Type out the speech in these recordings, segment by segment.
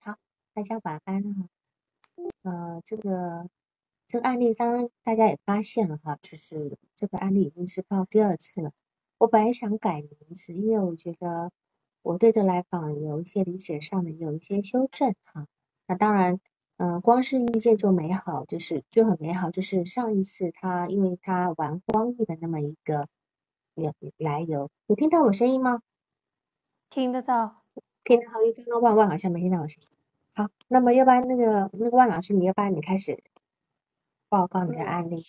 好，大家晚安哈。呃，这个这个案例，刚刚大家也发现了哈，就是这个案例已经是报第二次了。我本来想改名字，因为我觉得我对这来访有一些理解上的有一些修正哈。那当然，嗯，光是遇见就美好，就是就很美好。就是上一次他因为他玩光遇的那么一个来来由，有听到我声音吗？听得到。听到好，因为刚刚万万好像没听到我声音。好，那么要不然那个那个万老师，你要不然你开始报告你的案例。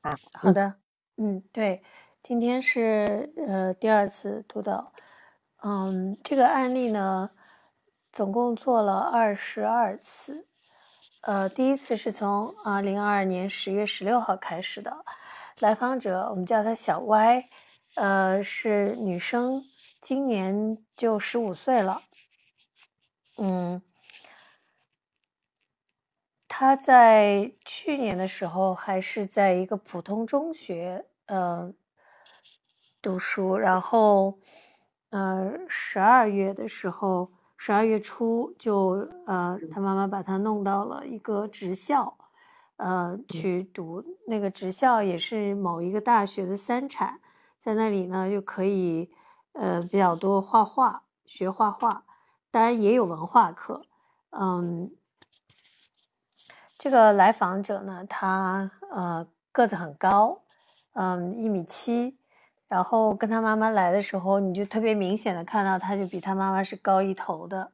啊，好的，嗯，对，今天是呃第二次督导，嗯，这个案例呢，总共做了二十二次，呃，第一次是从二零二二年十月十六号开始的，来访者我们叫她小歪，呃，是女生。今年就十五岁了，嗯，他在去年的时候还是在一个普通中学，呃，读书，然后，呃，十二月的时候，十二月初就，呃，他妈妈把他弄到了一个职校，呃，去读那个职校也是某一个大学的三产，在那里呢又可以。呃，比较多画画，学画画，当然也有文化课。嗯，这个来访者呢，他呃个子很高，嗯，一米七，然后跟他妈妈来的时候，你就特别明显的看到，他就比他妈妈是高一头的。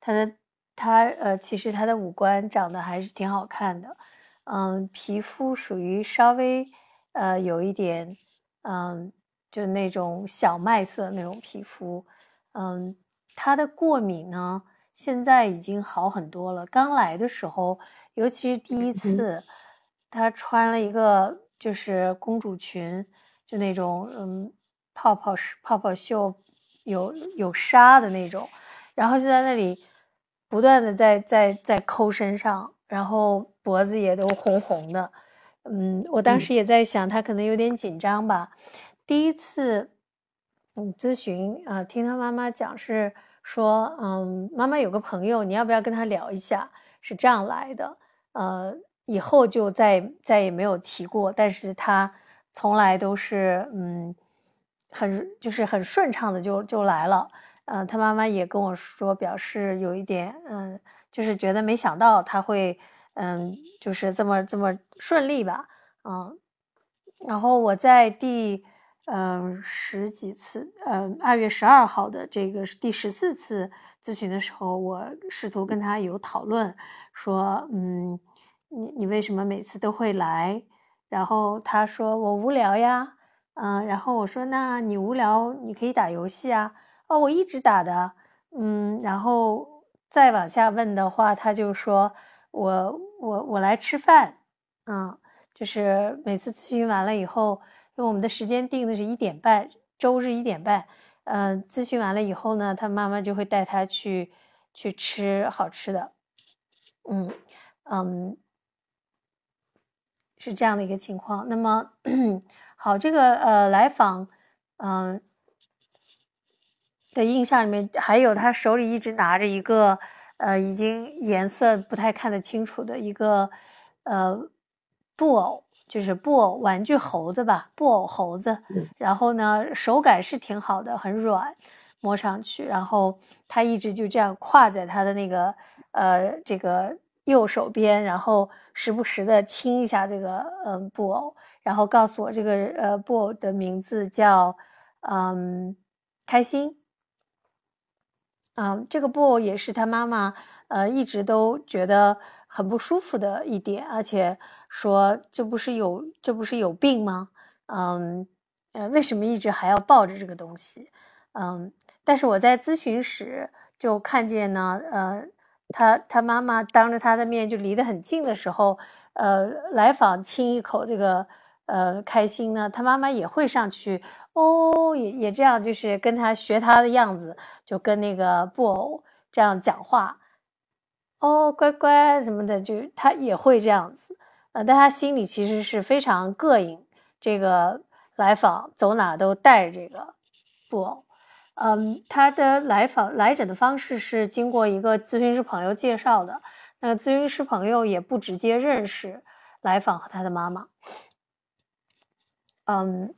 他的他呃，其实他的五官长得还是挺好看的，嗯，皮肤属于稍微呃有一点嗯。就那种小麦色那种皮肤，嗯，他的过敏呢，现在已经好很多了。刚来的时候，尤其是第一次，他穿了一个就是公主裙，就那种嗯泡泡泡泡袖，有有纱的那种，然后就在那里不断的在在在抠身上，然后脖子也都红红的，嗯，我当时也在想，他可能有点紧张吧。第一次，嗯，咨询啊，听他妈妈讲是说，嗯，妈妈有个朋友，你要不要跟他聊一下？是这样来的，呃，以后就再再也没有提过，但是他从来都是，嗯，很就是很顺畅的就就来了，呃，他妈妈也跟我说，表示有一点，嗯，就是觉得没想到他会，嗯，就是这么这么顺利吧，嗯，然后我在第。嗯，十几次，嗯，二月十二号的这个第十四次咨询的时候，我试图跟他有讨论，说，嗯，你你为什么每次都会来？然后他说我无聊呀，嗯，然后我说那你无聊你可以打游戏啊，哦，我一直打的，嗯，然后再往下问的话，他就说我我我来吃饭，嗯，就是每次咨询完了以后。因为我们的时间定的是一点半，周日一点半。嗯，咨询完了以后呢，他妈妈就会带他去去吃好吃的。嗯嗯，是这样的一个情况。那么 好，这个呃来访嗯的印象里面，还有他手里一直拿着一个呃已经颜色不太看得清楚的一个呃布偶。就是布偶玩具猴子吧，布偶猴子，然后呢，手感是挺好的，很软，摸上去，然后他一直就这样挎在他的那个呃这个右手边，然后时不时的亲一下这个嗯布偶，然后告诉我这个呃布偶的名字叫嗯开心，嗯，这个布偶也是他妈妈呃一直都觉得。很不舒服的一点，而且说这不是有这不是有病吗？嗯，呃，为什么一直还要抱着这个东西？嗯，但是我在咨询室就看见呢，呃，他他妈妈当着他的面就离得很近的时候，呃，来访亲一口这个呃开心呢，他妈妈也会上去哦，也也这样，就是跟他学他的样子，就跟那个布偶这样讲话。哦，乖乖什么的，就他也会这样子，呃，但他心里其实是非常膈应这个来访，走哪都带着这个布偶，嗯，他的来访来诊的方式是经过一个咨询师朋友介绍的，那个咨询师朋友也不直接认识来访和他的妈妈。嗯，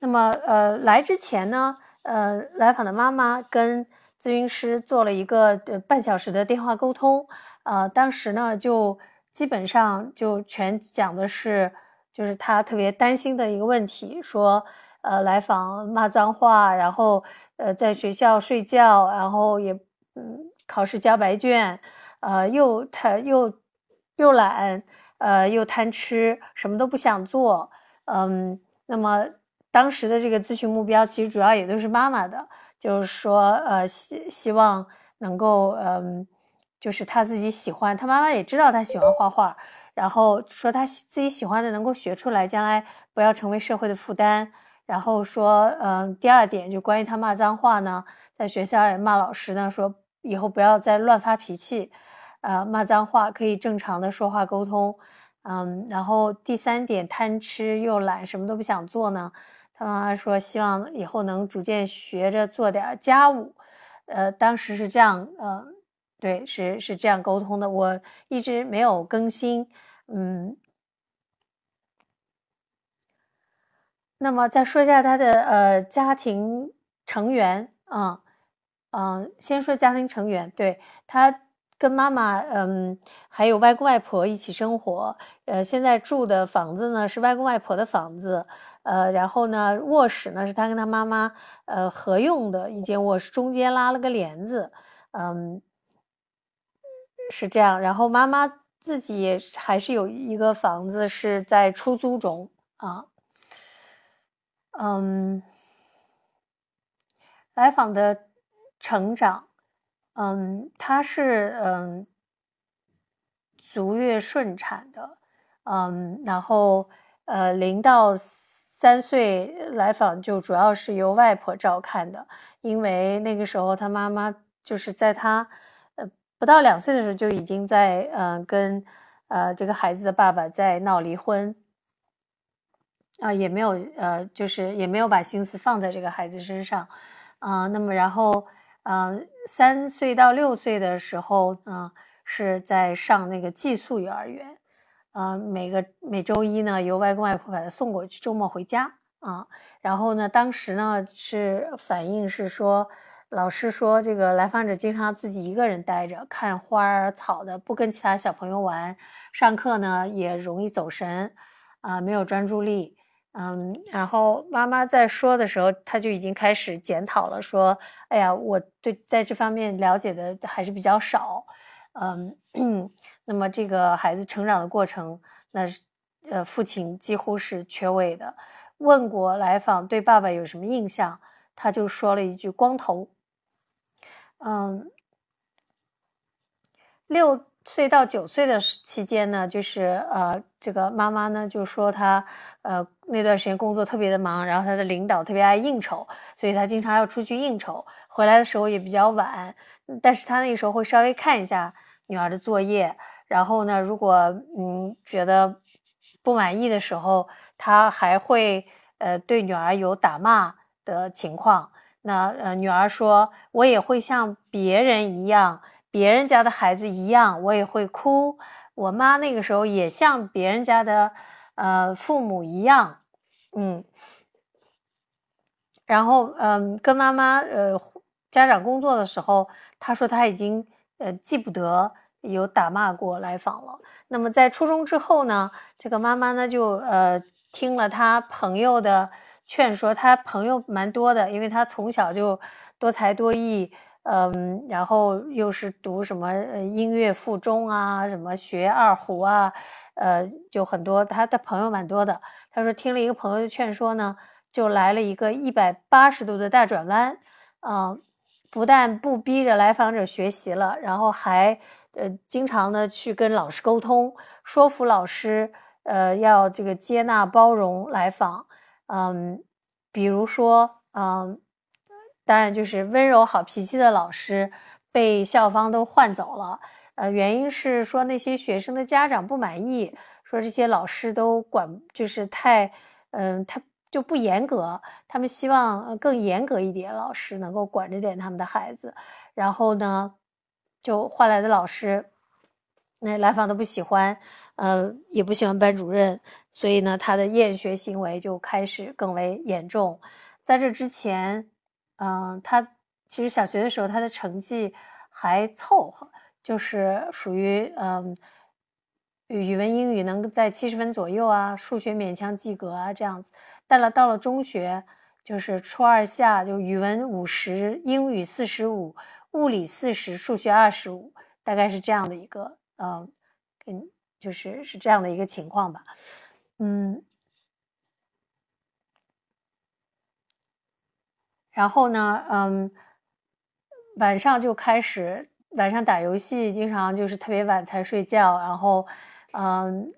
那么呃，来之前呢，呃，来访的妈妈跟咨询师做了一个呃半小时的电话沟通，呃，当时呢就基本上就全讲的是，就是他特别担心的一个问题，说呃来访骂脏话，然后呃在学校睡觉，然后也嗯考试交白卷，呃又他又又懒，呃又贪吃，什么都不想做。嗯，那么当时的这个咨询目标其实主要也都是妈妈的，就是说，呃，希希望能够，嗯，就是他自己喜欢，他妈妈也知道他喜欢画画，然后说他自己喜欢的能够学出来，将来不要成为社会的负担。然后说，嗯，第二点就关于他骂脏话呢，在学校也骂老师呢，说以后不要再乱发脾气，呃，骂脏话可以正常的说话沟通。嗯，然后第三点，贪吃又懒，什么都不想做呢。他妈妈说，希望以后能逐渐学着做点家务。呃，当时是这样，呃，对，是是这样沟通的。我一直没有更新。嗯，那么再说一下他的呃家庭成员啊，嗯，先说家庭成员，对他。跟妈妈，嗯，还有外公外婆一起生活。呃，现在住的房子呢是外公外婆的房子，呃，然后呢卧室呢是他跟他妈妈呃合用的一间卧室，中间拉了个帘子，嗯，是这样。然后妈妈自己还是有一个房子是在出租中啊，嗯，来访的成长。嗯，她是嗯足月顺产的，嗯，然后呃零到三岁来访就主要是由外婆照看的，因为那个时候她妈妈就是在她呃不到两岁的时候就已经在嗯跟呃这个孩子的爸爸在闹离婚，啊也没有呃就是也没有把心思放在这个孩子身上，啊那么然后。嗯，三岁到六岁的时候，嗯，是在上那个寄宿幼儿园，嗯，每个每周一呢，由外公外婆把他送过去，周末回家啊。然后呢，当时呢是反映是说，老师说这个来访者经常自己一个人待着，看花儿草的，不跟其他小朋友玩，上课呢也容易走神，啊，没有专注力。嗯，然后妈妈在说的时候，他就已经开始检讨了，说：“哎呀，我对在这方面了解的还是比较少。”嗯，那么这个孩子成长的过程，那呃，父亲几乎是缺位的。问过来访对爸爸有什么印象，他就说了一句“光头”。嗯，六。岁到九岁的期间呢，就是呃，这个妈妈呢就说她呃那段时间工作特别的忙，然后他的领导特别爱应酬，所以他经常要出去应酬，回来的时候也比较晚。但是他那个时候会稍微看一下女儿的作业，然后呢，如果嗯觉得不满意的时候，他还会呃对女儿有打骂的情况。那呃女儿说，我也会像别人一样。别人家的孩子一样，我也会哭。我妈那个时候也像别人家的，呃，父母一样，嗯。然后，嗯，跟妈妈，呃，家长工作的时候，他说他已经，呃，记不得有打骂过来访了。那么在初中之后呢，这个妈妈呢就，呃，听了他朋友的劝说，他朋友蛮多的，因为他从小就多才多艺。嗯，然后又是读什么音乐附中啊，什么学二胡啊，呃，就很多他的朋友蛮多的。他说听了一个朋友的劝说呢，就来了一个一百八十度的大转弯，嗯，不但不逼着来访者学习了，然后还呃经常的去跟老师沟通，说服老师呃要这个接纳包容来访，嗯，比如说嗯。当然，就是温柔好脾气的老师被校方都换走了。呃，原因是说那些学生的家长不满意，说这些老师都管，就是太，嗯，他就不严格，他们希望更严格一点，老师能够管着点他们的孩子。然后呢，就换来的老师，那来访都不喜欢，呃，也不喜欢班主任，所以呢，他的厌学行为就开始更为严重。在这之前，嗯，他其实小学的时候他的成绩还凑合，就是属于嗯。语文、英语能在七十分左右啊，数学勉强及格啊，这样子。但了到了中学，就是初二下，就语文五十，英语四十五，物理四十，数学二十五，大概是这样的一个，嗯，跟就是是这样的一个情况吧。嗯，然后呢，嗯，晚上就开始晚上打游戏，经常就是特别晚才睡觉，然后。嗯，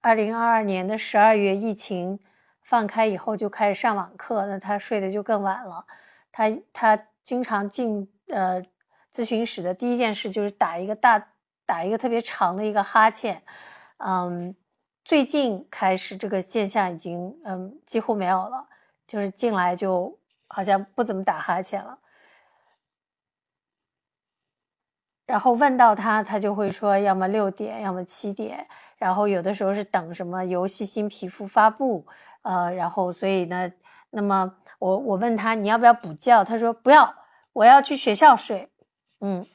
二零二二年的十二月，疫情放开以后就开始上网课，那他睡得就更晚了。他他经常进呃咨询室的第一件事就是打一个大打一个特别长的一个哈欠。嗯，最近开始这个现象已经嗯几乎没有了，就是进来就好像不怎么打哈欠了。然后问到他，他就会说，要么六点，要么七点。然后有的时候是等什么游戏新皮肤发布，呃，然后所以呢，那么我我问他你要不要补觉，他说不要，我要去学校睡。嗯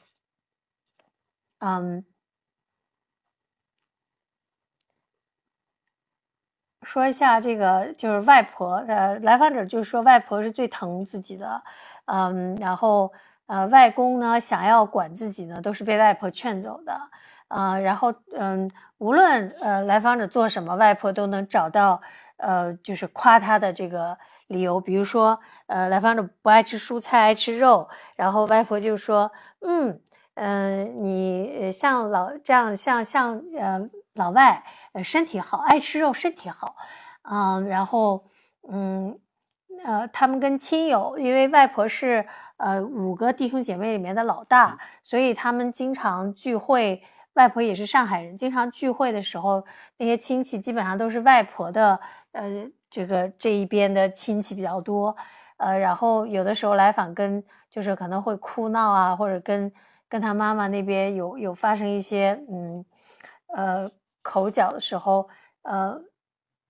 嗯，说一下这个就是外婆，呃，来访者就是说外婆是最疼自己的，嗯，然后。呃，外公呢想要管自己呢，都是被外婆劝走的。呃，然后嗯，无论呃来访者做什么，外婆都能找到呃，就是夸他的这个理由。比如说，呃，来访者不爱吃蔬菜，爱吃肉，然后外婆就说，嗯嗯，你像老这样，像像呃老外，呃身体好，爱吃肉，身体好，嗯，然后嗯。呃，他们跟亲友，因为外婆是呃五个弟兄姐妹里面的老大，所以他们经常聚会。外婆也是上海人，经常聚会的时候，那些亲戚基本上都是外婆的呃这个这一边的亲戚比较多。呃，然后有的时候来访跟就是可能会哭闹啊，或者跟跟他妈妈那边有有发生一些嗯呃口角的时候，呃。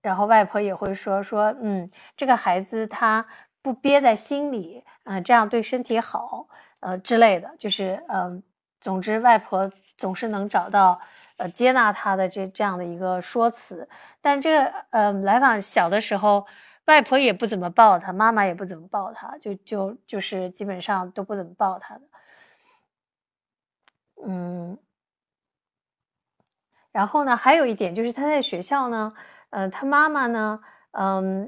然后外婆也会说说，嗯，这个孩子他不憋在心里，嗯，这样对身体好，呃之类的，就是嗯，总之外婆总是能找到呃接纳他的这这样的一个说辞。但这个呃来访小的时候，外婆也不怎么抱他，妈妈也不怎么抱他，就就就是基本上都不怎么抱他的，嗯。然后呢，还有一点就是他在学校呢。呃，他妈妈呢，嗯，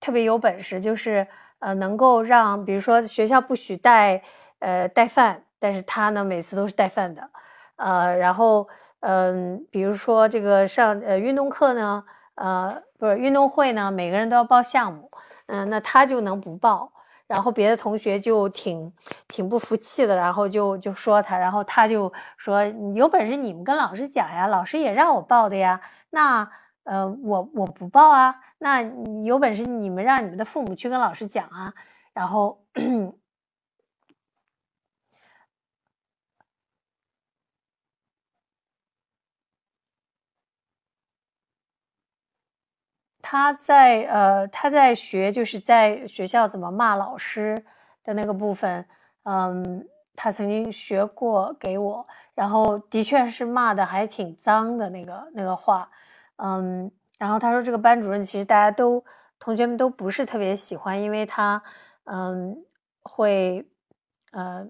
特别有本事，就是呃，能够让，比如说学校不许带，呃，带饭，但是他呢，每次都是带饭的，呃，然后，嗯，比如说这个上呃运动课呢，呃，不是运动会呢，每个人都要报项目，嗯，那他就能不报，然后别的同学就挺挺不服气的，然后就就说他，然后他就说，有本事你们跟老师讲呀，老师也让我报的呀，那。呃，我我不报啊，那有本事你们让你们的父母去跟老师讲啊。然后他在呃他在学，就是在学校怎么骂老师的那个部分，嗯，他曾经学过给我，然后的确是骂的还挺脏的那个那个话。嗯，然后他说这个班主任其实大家都同学们都不是特别喜欢，因为他嗯会呃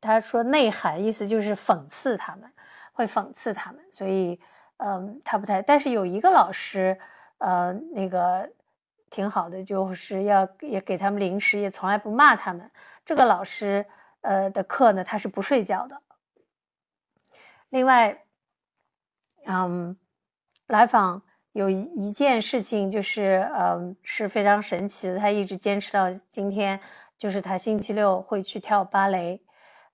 他说内涵意思就是讽刺他们，会讽刺他们，所以嗯他不太。但是有一个老师呃那个挺好的，就是要也给他们零食，也从来不骂他们。这个老师呃的课呢他是不睡觉的。另外，嗯。来访有一件事情，就是嗯是非常神奇的，他一直坚持到今天，就是他星期六会去跳芭蕾，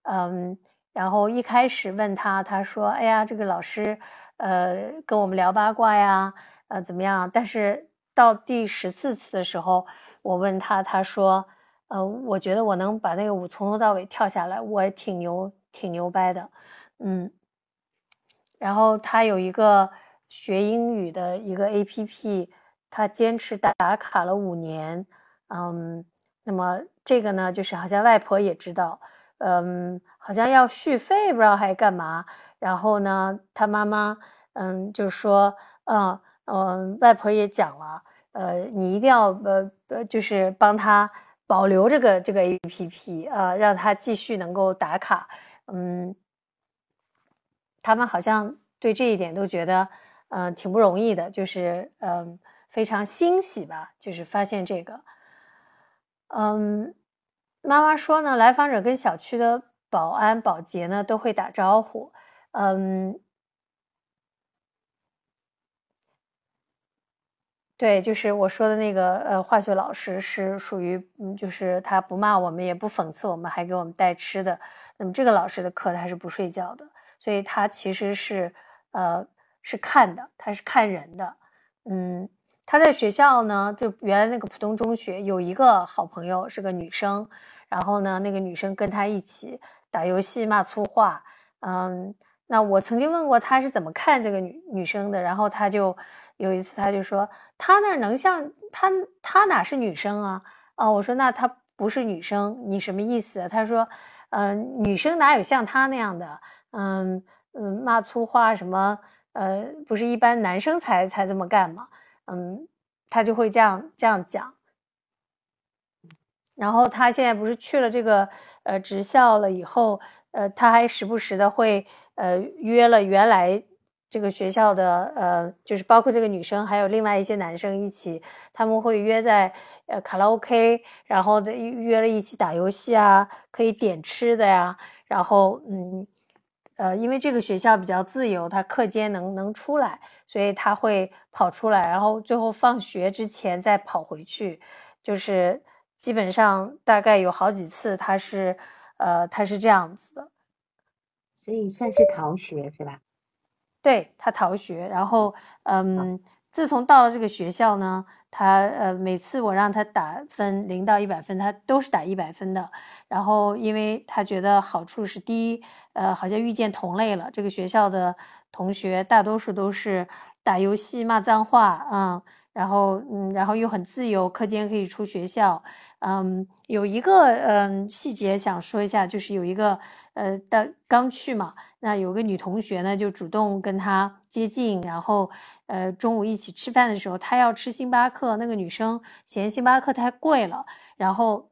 嗯，然后一开始问他，他说：“哎呀，这个老师，呃，跟我们聊八卦呀，呃，怎么样？”但是到第十四次的时候，我问他，他说：“呃，我觉得我能把那个舞从头到尾跳下来，我也挺牛，挺牛掰的。”嗯，然后他有一个学英语的一个 A P P，他坚持打打卡了五年。嗯，那么这个呢，就是好像外婆也知道，嗯，好像要续费，不知道还干嘛。然后呢，他妈妈，嗯，就说，嗯嗯，外婆也讲了，呃，你一定要呃呃，就是帮他保留这个这个 A P P 啊，让他继续能够打卡。嗯，他们好像对这一点都觉得，嗯，挺不容易的，就是嗯，非常欣喜吧，就是发现这个。嗯，妈妈说呢，来访者跟小区的保安、保洁呢都会打招呼。嗯，对，就是我说的那个呃，化学老师是属于，嗯，就是他不骂我们，也不讽刺我们，还给我们带吃的。那么这个老师的课他是不睡觉的，所以他其实是呃是看的，他是看人的，嗯。他在学校呢，就原来那个浦东中学有一个好朋友是个女生，然后呢，那个女生跟他一起打游戏骂粗话，嗯，那我曾经问过他是怎么看这个女女生的，然后他就有一次他就说他那能像他他哪是女生啊？啊，我说那他不是女生，你什么意思？他说，嗯，女生哪有像他那样的，嗯嗯骂粗话什么？呃，不是一般男生才才这么干吗？嗯，他就会这样这样讲。然后他现在不是去了这个呃职校了以后，呃，他还时不时的会呃约了原来这个学校的呃，就是包括这个女生还有另外一些男生一起，他们会约在呃卡拉 OK，然后约了一起打游戏啊，可以点吃的呀，然后嗯。呃，因为这个学校比较自由，他课间能能出来，所以他会跑出来，然后最后放学之前再跑回去，就是基本上大概有好几次他是，呃，他是这样子的，所以算是逃学是吧？对他逃学，然后嗯。自从到了这个学校呢，他呃每次我让他打分零到一百分，他都是打一百分的。然后因为他觉得好处是第一，呃好像遇见同类了。这个学校的同学大多数都是打游戏骂脏话，嗯，然后嗯然后又很自由，课间可以出学校。嗯，有一个嗯细节想说一下，就是有一个。呃，到刚去嘛，那有个女同学呢，就主动跟他接近，然后，呃，中午一起吃饭的时候，他要吃星巴克，那个女生嫌星巴克太贵了，然后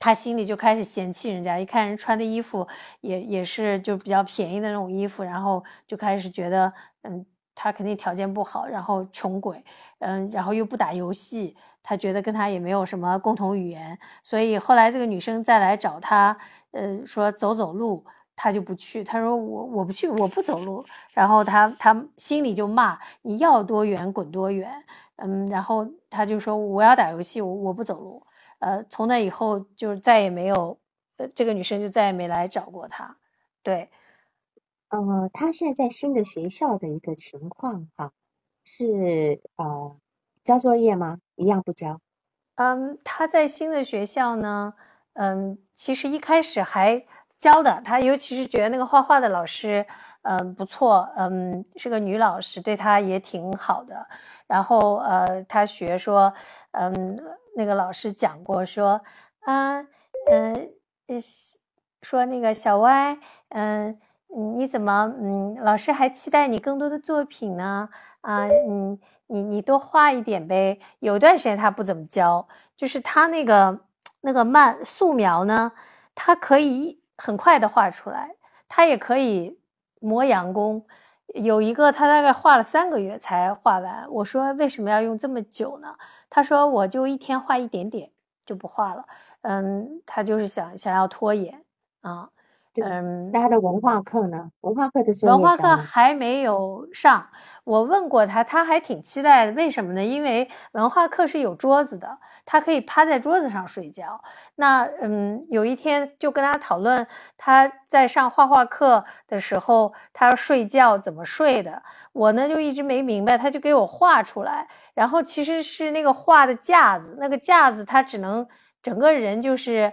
他心里就开始嫌弃人家，一看人穿的衣服也也是就比较便宜的那种衣服，然后就开始觉得，嗯，他肯定条件不好，然后穷鬼，嗯，然后又不打游戏，他觉得跟他也没有什么共同语言，所以后来这个女生再来找他。呃，说走走路，他就不去。他说我我不去，我不走路。然后他他心里就骂你要多远滚多远。嗯，然后他就说我要打游戏，我我不走路。呃，从那以后就再也没有，呃，这个女生就再也没来找过他。对，呃，他现在在新的学校的一个情况哈，是呃交作业吗？一样不交？嗯，他在新的学校呢。嗯，其实一开始还教的他，尤其是觉得那个画画的老师，嗯，不错，嗯，是个女老师，对他也挺好的。然后呃，他学说，嗯，那个老师讲过说，啊，嗯，说那个小歪，嗯，你怎么，嗯，老师还期待你更多的作品呢？啊，嗯，你你多画一点呗。有段时间他不怎么教，就是他那个。那个慢素描呢，它可以很快的画出来，他也可以磨洋工。有一个他大概画了三个月才画完。我说为什么要用这么久呢？他说我就一天画一点点就不画了。嗯，他就是想想要拖延啊。那他的文化课呢？文化课的作业文化课还没有上。我问过他，他还挺期待的。为什么呢？因为文化课是有桌子的，他可以趴在桌子上睡觉。那嗯，有一天就跟他讨论，他在上画画课的时候，他要睡觉怎么睡的？我呢就一直没明白，他就给我画出来。然后其实是那个画的架子，那个架子他只能整个人就是。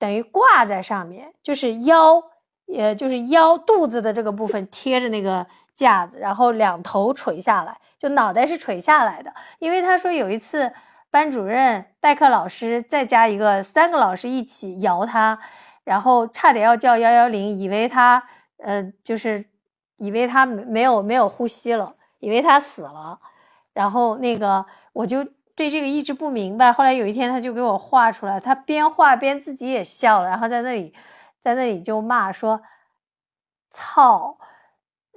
等于挂在上面，就是腰，也就是腰肚子的这个部分贴着那个架子，然后两头垂下来，就脑袋是垂下来的。因为他说有一次班主任、代课老师再加一个三个老师一起摇他，然后差点要叫幺幺零，以为他呃就是以为他没有没有呼吸了，以为他死了，然后那个我就。对这个一直不明白，后来有一天他就给我画出来，他边画边自己也笑了，然后在那里，在那里就骂说：“操，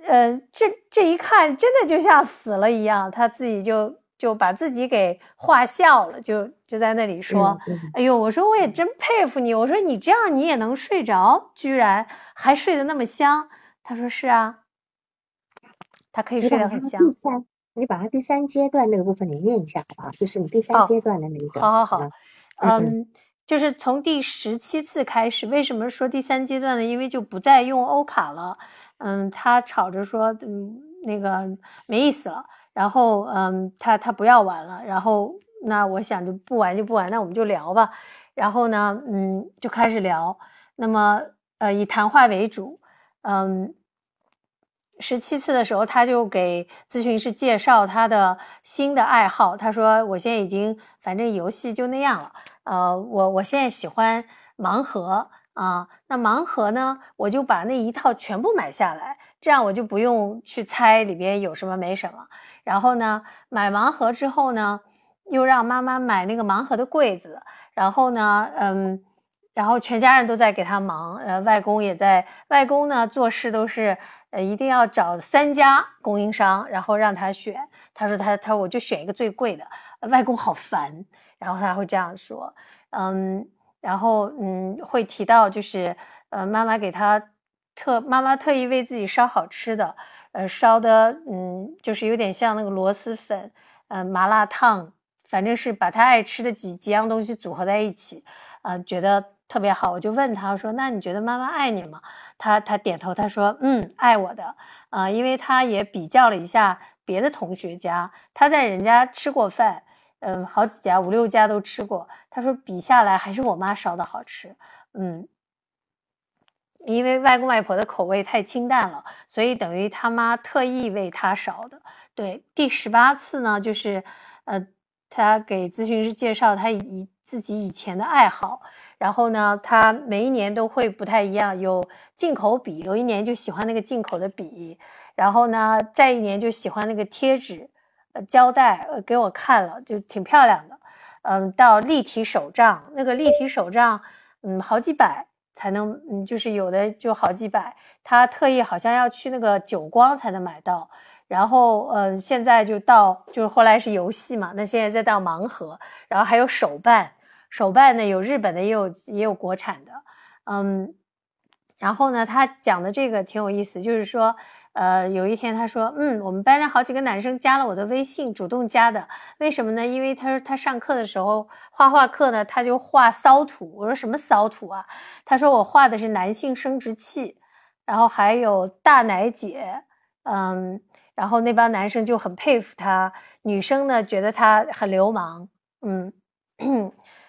呃，这这一看真的就像死了一样。”他自己就就把自己给画笑了，就就在那里说：“哎呦，我说我也真佩服你，我说你这样你也能睡着，居然还睡得那么香。”他说：“是啊，他可以睡得很香。”你把它第三阶段那个部分你念一下好不好？就是你第三阶段的那个。好好好，嗯，就是从第十七次开始。为什么说第三阶段呢？因为就不再用欧卡了。嗯，他吵着说，嗯，那个没意思了。然后，嗯，他他不要玩了。然后，那我想就不玩就不玩，那我们就聊吧。然后呢，嗯，就开始聊。那么，呃，以谈话为主，嗯。十七次的时候，他就给咨询师介绍他的新的爱好。他说：“我现在已经反正游戏就那样了。呃，我我现在喜欢盲盒啊。那盲盒呢，我就把那一套全部买下来，这样我就不用去猜里边有什么没什么。然后呢，买盲盒之后呢，又让妈妈买那个盲盒的柜子。然后呢，嗯。”然后全家人都在给他忙，呃，外公也在。外公呢做事都是，呃，一定要找三家供应商，然后让他选。他说他他我就选一个最贵的。外公好烦，然后他会这样说，嗯，然后嗯会提到就是，呃，妈妈给他特妈妈特意为自己烧好吃的，呃，烧的嗯就是有点像那个螺蛳粉，嗯，麻辣烫，反正是把他爱吃的几几样东西组合在一起，啊，觉得。特别好，我就问他说：“那你觉得妈妈爱你吗？”他他点头，他说：“嗯，爱我的。”啊，因为他也比较了一下别的同学家，他在人家吃过饭，嗯，好几家五六家都吃过。他说比下来还是我妈烧的好吃。嗯，因为外公外婆的口味太清淡了，所以等于他妈特意为他烧的。对，第十八次呢，就是呃，他给咨询师介绍他以自己以前的爱好。然后呢，他每一年都会不太一样，有进口笔，有一年就喜欢那个进口的笔，然后呢，再一年就喜欢那个贴纸，呃，胶带，给我看了，就挺漂亮的，嗯，到立体手账，那个立体手账，嗯，好几百才能，嗯，就是有的就好几百，他特意好像要去那个久光才能买到，然后，嗯，现在就到，就是后来是游戏嘛，那现在再到盲盒，然后还有手办。手办呢，有日本的，也有也有国产的，嗯，然后呢，他讲的这个挺有意思，就是说，呃，有一天他说，嗯，我们班上好几个男生加了我的微信，主动加的，为什么呢？因为他说他上课的时候画画课呢，他就画骚图。我说什么骚图啊？他说我画的是男性生殖器，然后还有大奶姐，嗯，然后那帮男生就很佩服他，女生呢觉得他很流氓，嗯。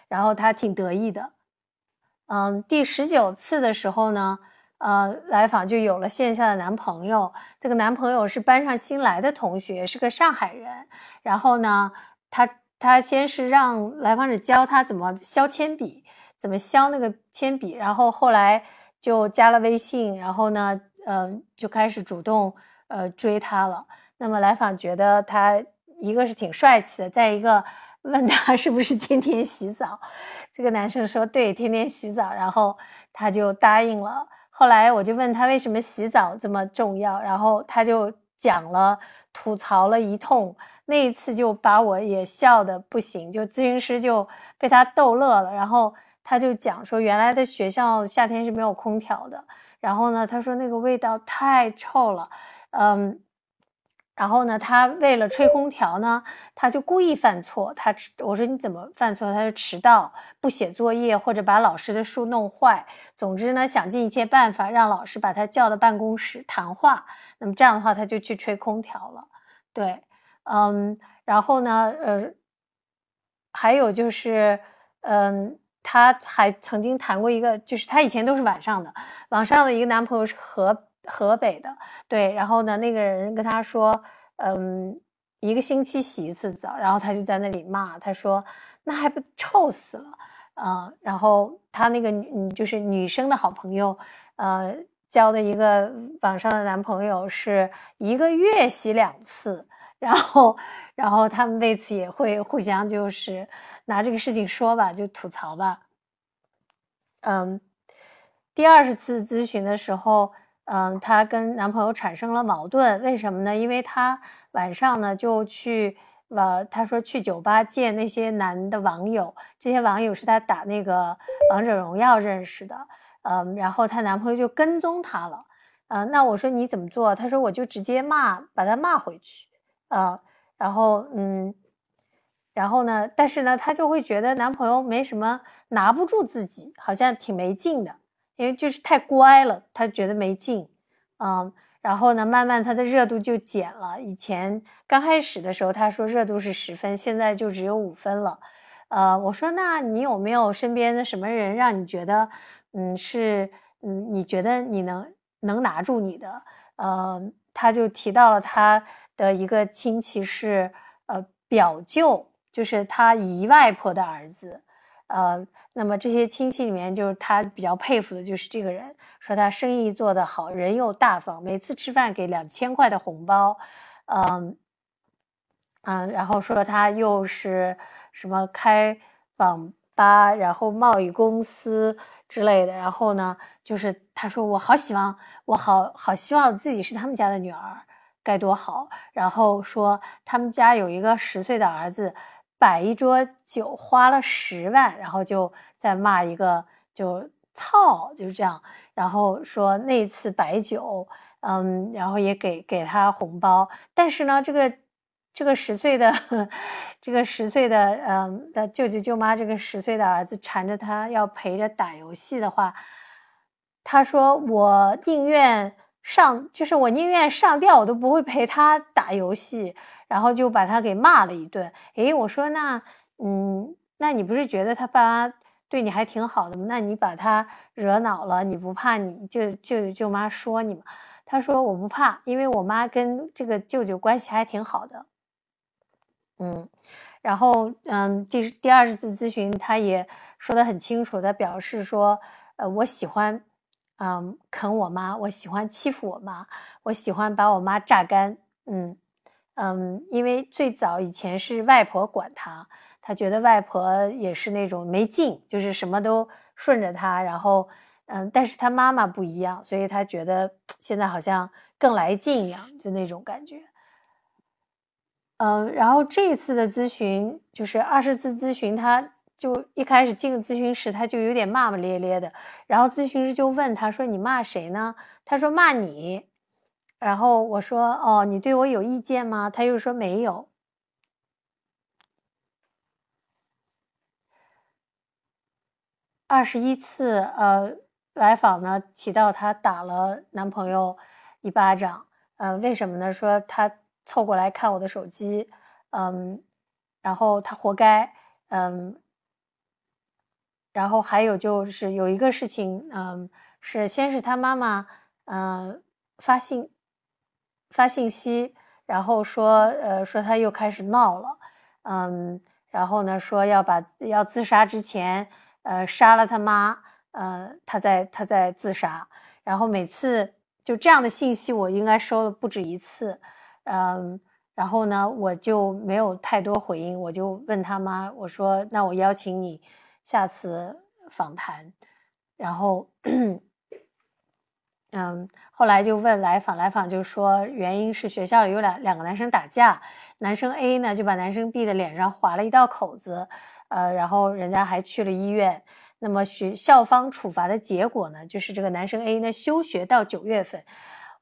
然后他挺得意的，嗯，第十九次的时候呢，呃，来访就有了线下的男朋友。这个男朋友是班上新来的同学，是个上海人。然后呢，他他先是让来访者教他怎么削铅笔，怎么削那个铅笔。然后后来就加了微信，然后呢，嗯，就开始主动呃追他了。那么来访觉得他一个是挺帅气的，再一个。问他是不是天天洗澡，这个男生说对，天天洗澡，然后他就答应了。后来我就问他为什么洗澡这么重要，然后他就讲了，吐槽了一通。那一次就把我也笑的不行，就咨询师就被他逗乐了。然后他就讲说，原来的学校夏天是没有空调的，然后呢，他说那个味道太臭了，嗯。然后呢，他为了吹空调呢，他就故意犯错。他，我说你怎么犯错？他就迟到、不写作业，或者把老师的书弄坏。总之呢，想尽一切办法让老师把他叫到办公室谈话。那么这样的话，他就去吹空调了。对，嗯，然后呢，呃，还有就是，嗯，他还曾经谈过一个，就是他以前都是晚上的，晚上的一个男朋友是河。河北的，对，然后呢，那个人跟他说，嗯，一个星期洗一次澡，然后他就在那里骂，他说那还不臭死了，啊，然后他那个女，就是女生的好朋友，呃，交的一个网上的男朋友是一个月洗两次，然后，然后他们为此也会互相就是拿这个事情说吧，就吐槽吧，嗯，第二十次咨询的时候。嗯，她跟男朋友产生了矛盾，为什么呢？因为她晚上呢就去，呃，她说去酒吧见那些男的网友，这些网友是她打那个王者荣耀认识的，嗯，然后她男朋友就跟踪她了，嗯，那我说你怎么做？她说我就直接骂，把他骂回去，啊，然后嗯，然后呢，但是呢，她就会觉得男朋友没什么拿不住自己，好像挺没劲的。因为就是太乖了，他觉得没劲，嗯，然后呢，慢慢他的热度就减了。以前刚开始的时候，他说热度是十分，现在就只有五分了。呃，我说那你有没有身边的什么人让你觉得，嗯，是，嗯，你觉得你能能拿住你的？呃，他就提到了他的一个亲戚是，呃，表舅，就是他姨外婆的儿子。呃，那么这些亲戚里面，就是他比较佩服的，就是这个人，说他生意做得好，人又大方，每次吃饭给两千块的红包，嗯，嗯，然后说他又是什么开网吧，然后贸易公司之类的，然后呢，就是他说我好希望，我好好希望自己是他们家的女儿，该多好。然后说他们家有一个十岁的儿子。摆一桌酒花了十万，然后就在骂一个就操，就是这样。然后说那次摆酒，嗯，然后也给给他红包。但是呢，这个这个十岁的这个十岁的嗯的舅舅舅妈，这个十岁的儿子缠着他要陪着打游戏的话，他说我宁愿上，就是我宁愿上吊，我都不会陪他打游戏。然后就把他给骂了一顿。诶，我说那，嗯，那你不是觉得他爸妈对你还挺好的吗？那你把他惹恼了，你不怕你舅舅舅妈说你吗？他说我不怕，因为我妈跟这个舅舅关系还挺好的。嗯，然后嗯，第第二次咨询他也说的很清楚，他表示说，呃，我喜欢，嗯，啃我妈，我喜欢欺负我妈，我喜欢把我妈榨干，嗯。嗯，因为最早以前是外婆管他，他觉得外婆也是那种没劲，就是什么都顺着他。然后，嗯，但是他妈妈不一样，所以他觉得现在好像更来劲一样，就那种感觉。嗯，然后这一次的咨询就是二十次咨询，他就一开始进咨询室，他就有点骂骂咧咧的。然后咨询师就问他说：“你骂谁呢？”他说：“骂你。”然后我说：“哦，你对我有意见吗？”他又说：“没有。”二十一次呃来访呢，提到他打了男朋友一巴掌，呃，为什么呢？说他凑过来看我的手机，嗯，然后他活该，嗯，然后还有就是有一个事情，嗯，是先是他妈妈，嗯，发信。发信息，然后说，呃，说他又开始闹了，嗯，然后呢，说要把要自杀之前，呃，杀了他妈，呃，他在他在自杀，然后每次就这样的信息，我应该收了不止一次，嗯，然后呢，我就没有太多回应，我就问他妈，我说，那我邀请你下次访谈，然后。嗯，后来就问来访，来访就说原因是学校里有两两个男生打架，男生 A 呢就把男生 B 的脸上划了一道口子，呃，然后人家还去了医院。那么学校方处罚的结果呢，就是这个男生 A 呢休学到九月份。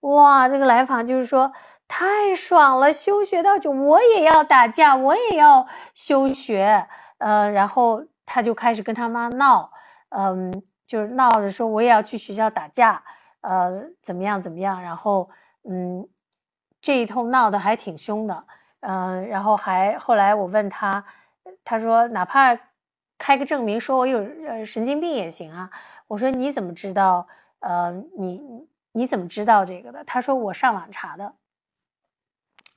哇，这个来访就是说太爽了，休学到九，我也要打架，我也要休学。呃，然后他就开始跟他妈闹，嗯，就是闹着说我也要去学校打架，呃，怎么样怎么样。然后，嗯，这一通闹得还挺凶的，嗯，然后还后来我问他，他说哪怕开个证明说我有呃神经病也行啊。我说你怎么知道？呃，你你怎么知道这个的？他说我上网查的。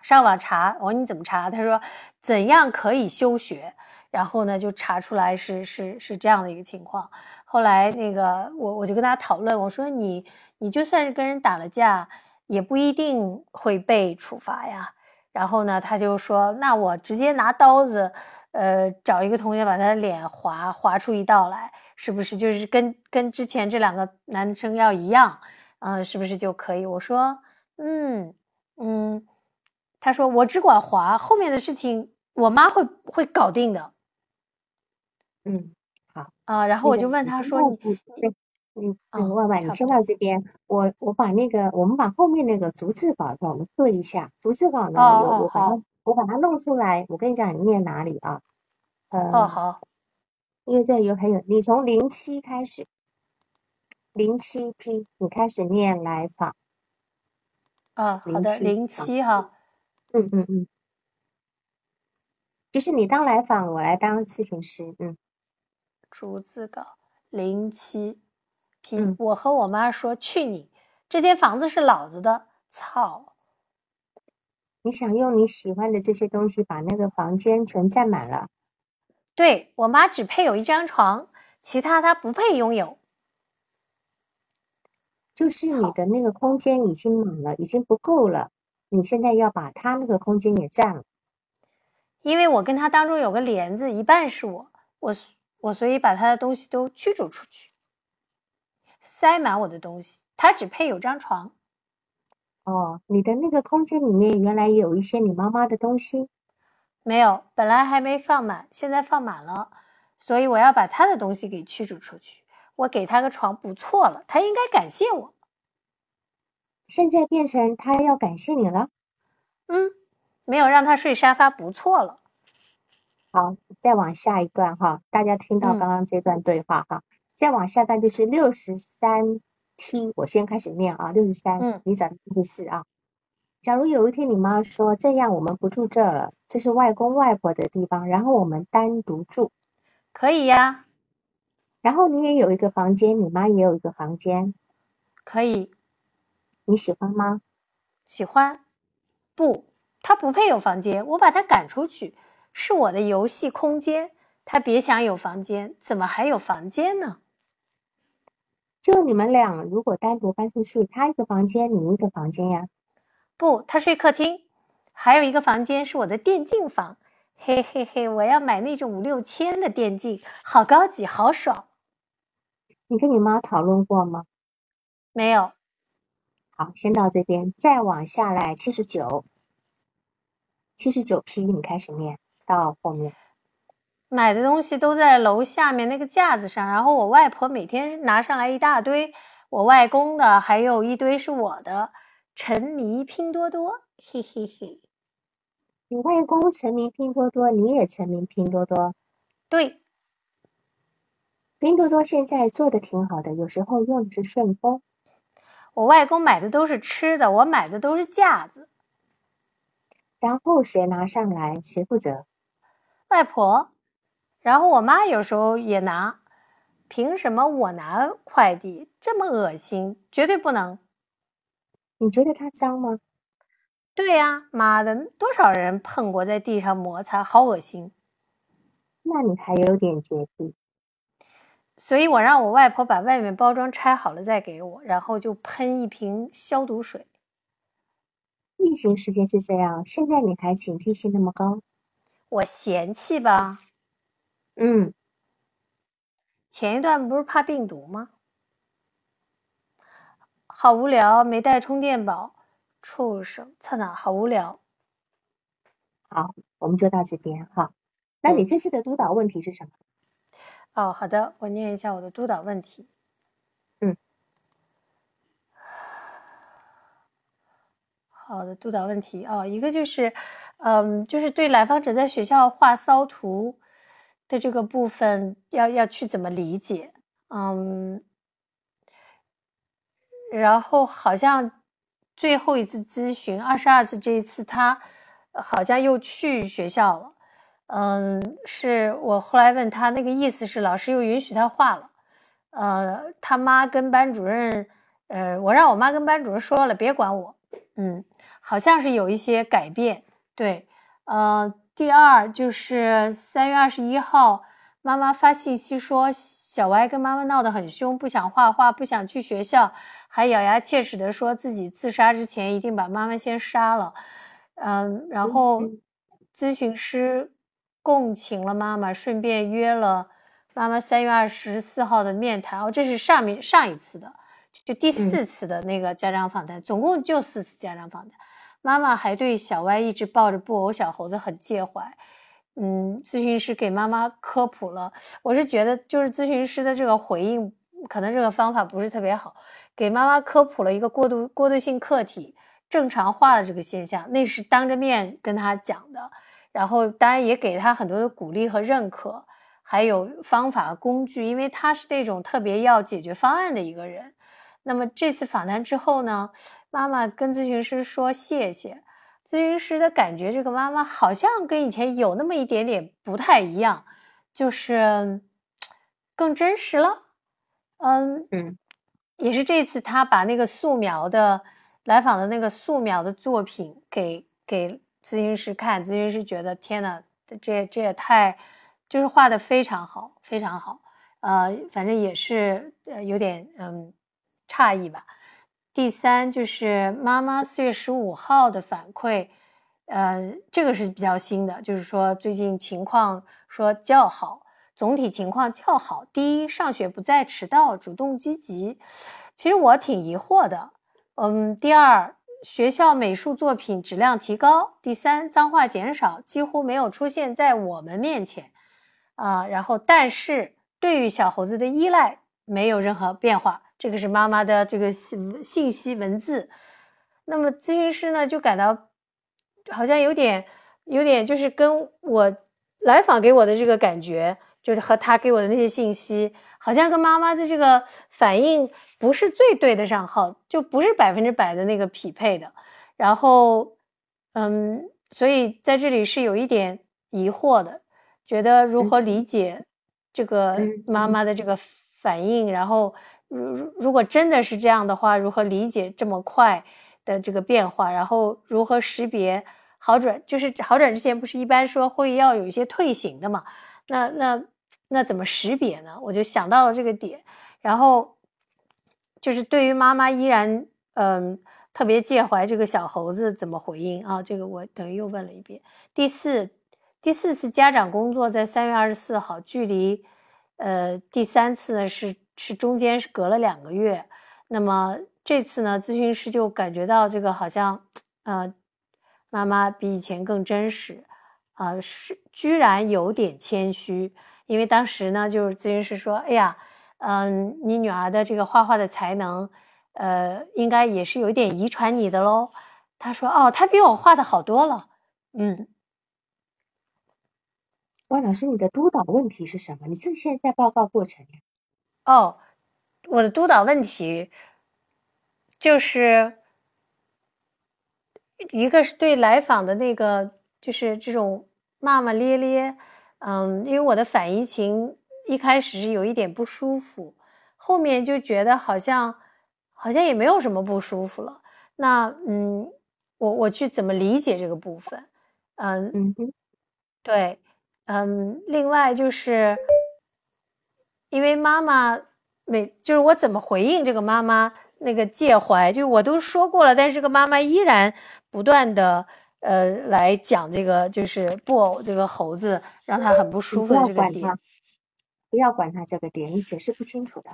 上网查，我说你怎么查？他说怎样可以休学？然后呢，就查出来是是是这样的一个情况。后来那个我我就跟他讨论，我说你你就算是跟人打了架，也不一定会被处罚呀。然后呢，他就说那我直接拿刀子，呃，找一个同学把他的脸划划出一道来，是不是就是跟跟之前这两个男生要一样？嗯，是不是就可以？我说嗯嗯。他说：“我只管划，后面的事情我妈会会搞定的。”嗯，好啊。然后我就问他说：“你，嗯嗯，万万，你先到这边，我我把那个我们把后面那个逐字稿我们做一下。逐字稿呢，有我把它我把它弄出来。我跟你讲，你念哪里啊？呃，哦好，因为这有很有，你从零七开始，零七批，你开始念来访。啊，好的，零七哈。嗯嗯嗯，就是你当来访，我来当咨询师。嗯，逐字稿零七 P，我和我妈说：“去你这间房子是老子的，操！你想用你喜欢的这些东西把那个房间全占满了。对我妈只配有一张床，其他她不配拥有。就是你的那个空间已经满了，已经不够了。”你现在要把他那个空间也占了，因为我跟他当中有个帘子，一半是我，我我所以把他的东西都驱逐出去，塞满我的东西，他只配有张床。哦，你的那个空间里面原来有一些你妈妈的东西，没有，本来还没放满，现在放满了，所以我要把他的东西给驱逐出去。我给他个床不错了，他应该感谢我。现在变成他要感谢你了，嗯，没有让他睡沙发，不错了。好，再往下一段哈，大家听到刚刚这段对话哈，再往下段就是六十三 T，我先开始念啊，六十三，嗯，你找六十四啊。假如有一天你妈说这样我们不住这儿了，这是外公外婆的地方，然后我们单独住，可以呀。然后你也有一个房间，你妈也有一个房间，可以。你喜欢吗？喜欢，不，他不配有房间，我把他赶出去，是我的游戏空间，他别想有房间，怎么还有房间呢？就你们俩如果单独搬出去，他一个房间，你一个房间呀？不，他睡客厅，还有一个房间是我的电竞房，嘿嘿嘿，我要买那种五六千的电竞，好高级，好爽。你跟你妈讨论过吗？没有。好，先到这边，再往下来七十九，七十九批，你开始念到后面。买的东西都在楼下面那个架子上，然后我外婆每天拿上来一大堆，我外公的，还有一堆是我的。沉迷拼多多，嘿嘿嘿。你外公沉迷拼多多，你也沉迷拼多多。对，拼多多现在做的挺好的，有时候用的是顺丰。我外公买的都是吃的，我买的都是架子。然后谁拿上来谁负责？外婆。然后我妈有时候也拿。凭什么我拿快递这么恶心？绝对不能。你觉得它脏吗？对呀，妈的，多少人碰过在地上摩擦，好恶心。那你还有点洁癖。所以我让我外婆把外面包装拆好了再给我，然后就喷一瓶消毒水。疫情时间是这样，现在你还警惕性那么高？我嫌弃吧？嗯。前一段不是怕病毒吗？好无聊，没带充电宝，畜生，操哪，好无聊。好，我们就到这边哈。那你这次的督导问题是什么？哦，好的，我念一下我的督导问题。嗯，好的，督导问题哦，一个就是，嗯，就是对来访者在学校画骚图的这个部分，要要去怎么理解？嗯，然后好像最后一次咨询，二十二次，这一次他好像又去学校了。嗯，是我后来问他，那个意思是老师又允许他画了。呃，他妈跟班主任，呃，我让我妈跟班主任说了，别管我。嗯，好像是有一些改变。对，呃，第二就是三月二十一号，妈妈发信息说小歪跟妈妈闹得很凶，不想画画，不想去学校，还咬牙切齿的说自己自杀之前一定把妈妈先杀了。嗯，然后咨询师。共情了妈妈，顺便约了妈妈三月二十四号的面谈。哦，这是上面上一次的，就第四次的那个家长访谈，总共就四次家长访谈。妈妈还对小歪一直抱着布偶小猴子很介怀。嗯，咨询师给妈妈科普了，我是觉得就是咨询师的这个回应，可能这个方法不是特别好，给妈妈科普了一个过渡过渡性客体正常化的这个现象，那是当着面跟他讲的。然后，当然也给他很多的鼓励和认可，还有方法工具，因为他是那种特别要解决方案的一个人。那么这次访谈之后呢，妈妈跟咨询师说谢谢。咨询师的感觉，这个妈妈好像跟以前有那么一点点不太一样，就是更真实了。嗯嗯，也是这次他把那个素描的来访的那个素描的作品给给。咨询师看，咨询师觉得天呐，这这也太，就是画的非常好，非常好。呃，反正也是呃有点嗯诧异吧。第三就是妈妈四月十五号的反馈，呃，这个是比较新的，就是说最近情况说较好，总体情况较好。第一，上学不再迟到，主动积极。其实我挺疑惑的。嗯，第二。学校美术作品质量提高。第三，脏话减少，几乎没有出现在我们面前，啊，然后但是对于小猴子的依赖没有任何变化。这个是妈妈的这个信信息文字。那么咨询师呢就感到好像有点有点就是跟我来访给我的这个感觉。就是和他给我的那些信息，好像跟妈妈的这个反应不是最对得上号，就不是百分之百的那个匹配的。然后，嗯，所以在这里是有一点疑惑的，觉得如何理解这个妈妈的这个反应？然后，如如如果真的是这样的话，如何理解这么快的这个变化？然后如何识别好转？就是好转之前不是一般说会要有一些退行的嘛？那那。那怎么识别呢？我就想到了这个点，然后就是对于妈妈依然嗯特别介怀这个小猴子怎么回应啊？这个我等于又问了一遍。第四第四次家长工作在三月二十四号，距离呃第三次呢是是中间是隔了两个月。那么这次呢，咨询师就感觉到这个好像呃妈妈比以前更真实啊，是居然有点谦虚。因为当时呢，就是咨询师说：“哎呀，嗯，你女儿的这个画画的才能，呃，应该也是有点遗传你的喽。”他说：“哦，她比我画的好多了。”嗯，万老师，你的督导问题是什么？你这现在报告过程呀？哦，我的督导问题就是一个是对来访的那个，就是这种骂骂咧咧。嗯，因为我的反移情一开始是有一点不舒服，后面就觉得好像好像也没有什么不舒服了。那嗯，我我去怎么理解这个部分？嗯嗯，对，嗯，另外就是因为妈妈每就是我怎么回应这个妈妈那个介怀，就我都说过了，但是这个妈妈依然不断的。呃，来讲这个就是布偶这个猴子让他很不舒服的这个点，不要管他这个点，你解释不清楚的。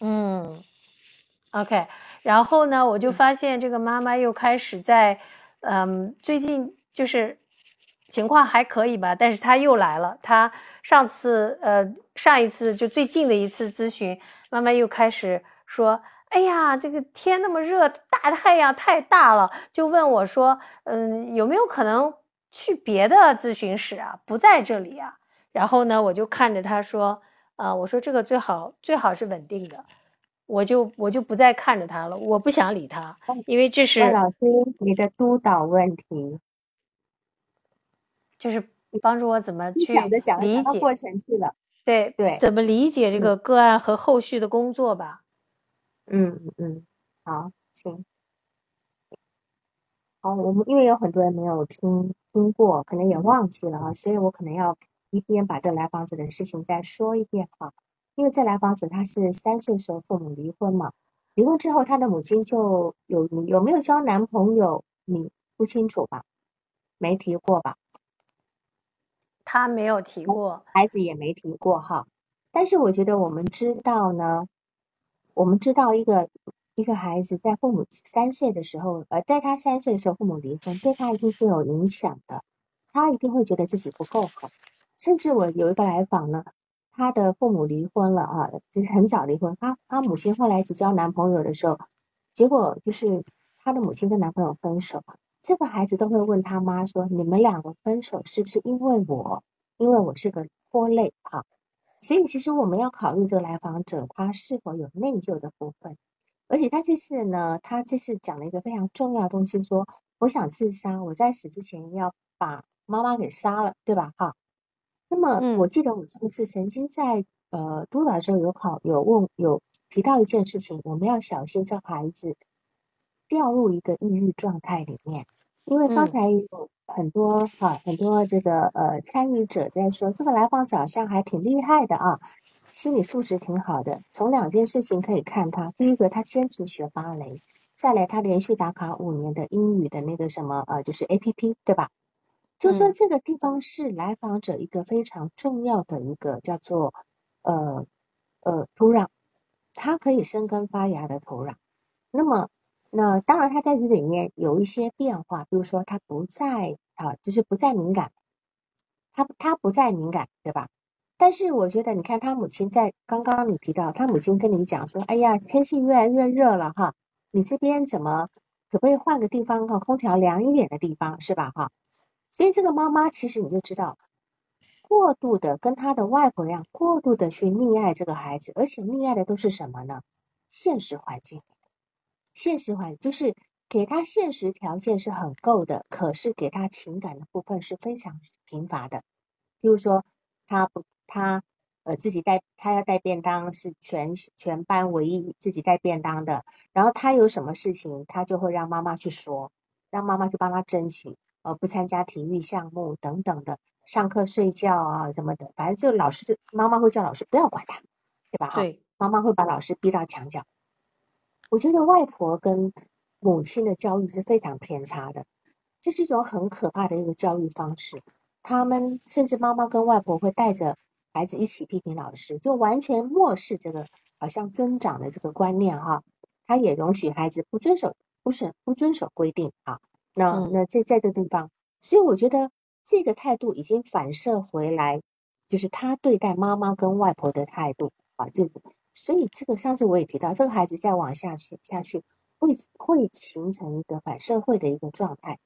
嗯，OK，然后呢，我就发现这个妈妈又开始在，嗯，最近就是情况还可以吧，但是他又来了。他上次呃上一次就最近的一次咨询，妈妈又开始说：“哎呀，这个天那么热，大太阳太大了。”就问我说：“嗯，有没有可能去别的咨询室啊？不在这里啊？”然后呢，我就看着他说：“啊，我说这个最好最好是稳定的。”我就我就不再看着他了，我不想理他，因为这是老师你的督导问题。就是帮助我怎么去理解过程去了，对对，怎么理解这个个案和后续的工作吧。嗯嗯嗯，好，行。好，我们因为有很多人没有听听过，可能也忘记了啊，所以我可能要一边把这来访者的事情再说一遍哈。因为这来访者他是三岁时候父母离婚嘛，离婚之后他的母亲就有有没有交男朋友，你不清楚吧？没提过吧？他没有提过，孩子也没提过哈。但是我觉得我们知道呢，我们知道一个一个孩子在父母三岁的时候，呃，在他三岁的时候父母离婚，对他一定是有影响的。他一定会觉得自己不够好。甚至我有一个来访呢，他的父母离婚了啊，就是很早离婚。他他母亲后来只交男朋友的时候，结果就是他的母亲跟男朋友分手。这个孩子都会问他妈说：“你们两个分手是不是因为我？因为我是个拖累哈。”所以其实我们要考虑这个来访者他是否有内疚的部分。而且他这次呢，他这次讲了一个非常重要的东西，说我想自杀，我在死之前要把妈妈给杀了，对吧？哈。那么我记得我上次曾经在呃督导的时候有考有问有提到一件事情，我们要小心这孩子掉入一个抑郁状态里面。因为刚才有很多哈很多这个呃参与者在说，这个来访者好像还挺厉害的啊，心理素质挺好的。从两件事情可以看他，第一个他坚持学芭蕾，再来他连续打卡五年的英语的那个什么呃就是 A P P 对吧？就说这个地方是来访者一个非常重要的一个叫做呃呃土壤，它可以生根发芽的土壤。那么。那当然，他在这里面有一些变化，比如说他不再啊，就是不再敏感，他他不再敏感，对吧？但是我觉得，你看他母亲在刚刚你提到，他母亲跟你讲说，哎呀，天气越来越热了哈，你这边怎么可不可以换个地方哈，空调凉一点的地方是吧哈？所以这个妈妈其实你就知道，过度的跟他的外婆一样，过度的去溺爱这个孩子，而且溺爱的都是什么呢？现实环境。现实环就是给他现实条件是很够的，可是给他情感的部分是非常贫乏的。比如说，他不他呃自己带他要带便当，是全全班唯一自己带便当的。然后他有什么事情，他就会让妈妈去说，让妈妈去帮他争取，呃不参加体育项目等等的，上课睡觉啊什么的，反正就老师就妈妈会叫老师不要管他，对吧？对，妈妈会把老师逼到墙角。我觉得外婆跟母亲的教育是非常偏差的，这是一种很可怕的一个教育方式。他们甚至妈妈跟外婆会带着孩子一起批评老师，就完全漠视这个好像尊长的这个观念哈。他也容许孩子不遵守，不是不遵守规定啊。那那在在这个地方，所以我觉得这个态度已经反射回来，就是他对待妈妈跟外婆的态度啊，这个。所以这个上次我也提到，这个孩子再往下去下去，会会形成一个反社会的一个状态。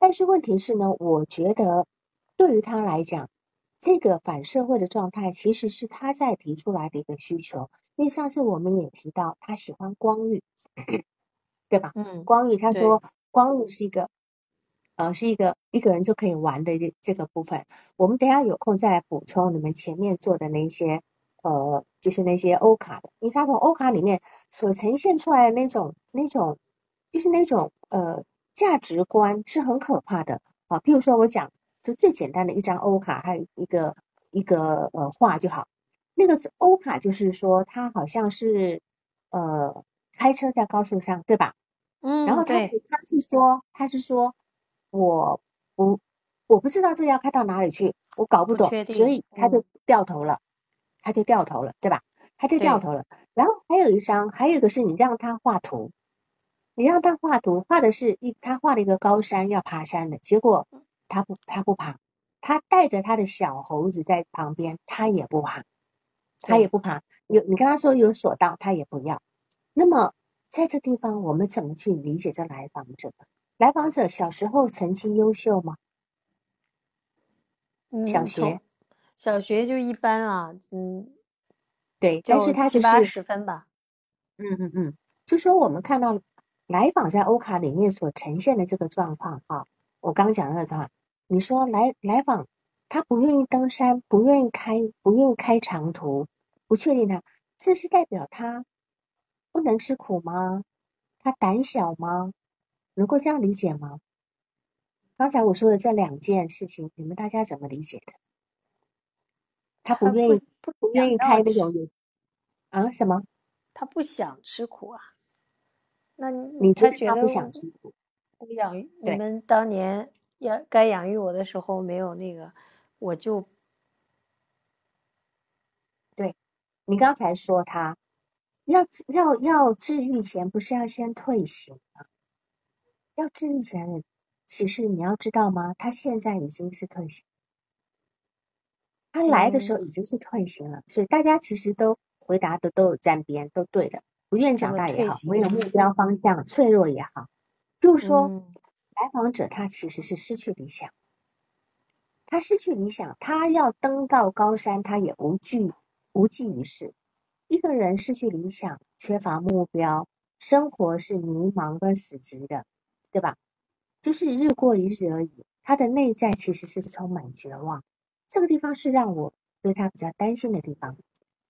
但是问题是呢，我觉得对于他来讲，这个反社会的状态其实是他在提出来的一个需求。因为上次我们也提到，他喜欢光遇，对吧？嗯，光遇，他说光遇是一个，呃，是一个一个人就可以玩的这这个部分。我们等下有空再来补充你们前面做的那些。呃，就是那些欧卡的，因为他从欧卡里面所呈现出来的那种、那种，就是那种呃价值观是很可怕的啊。譬如说我讲，就最简单的一张欧卡，还有一个一个呃画就好。那个欧卡就是说，他好像是呃开车在高速上，对吧？嗯，然后他他是说，他是说，我不我不知道这要开到哪里去，我搞不懂，所以他就掉头了。他就掉头了，对吧？他就掉头了。然后还有一张，还有一个是你让他画图，你让他画图，画的是一他画了一个高山要爬山的，结果他不他不爬，他带着他的小猴子在旁边，他也不爬，他也不爬。有你跟他说有索道，他也不要。那么在这地方，我们怎么去理解这来访者？来访者小时候成绩优秀吗？小学，小学就一般啊，嗯，对，但是他七八十分吧。嗯嗯嗯，就说我们看到来访在欧卡里面所呈现的这个状况啊，我刚讲那个状况，你说来来访他不愿意登山，不愿意开，不愿意开长途，不确定他，这是代表他不能吃苦吗？他胆小吗？能够这样理解吗？刚才我说的这两件事情，你们大家怎么理解的？他不愿意，不愿意开那种啊？什么？他不想吃苦啊？那你他觉得不想吃苦？养育你们当年养该养育我的时候没有那个，我就对你刚才说他要要要治愈前，不是要先退行吗？要治愈前。其实你要知道吗？他现在已经是退行，他来的时候已经是退行了，所以大家其实都回答的都有沾边，都对的。不愿长大也好，没有目标方向，脆弱也好，就是说，来访者他其实是失去理想，他失去理想，他要登到高山，他也无惧无济于事。一个人失去理想，缺乏目标，生活是迷茫跟死寂的，对吧？就是日过一日而已，他的内在其实是充满绝望。这个地方是让我对他比较担心的地方。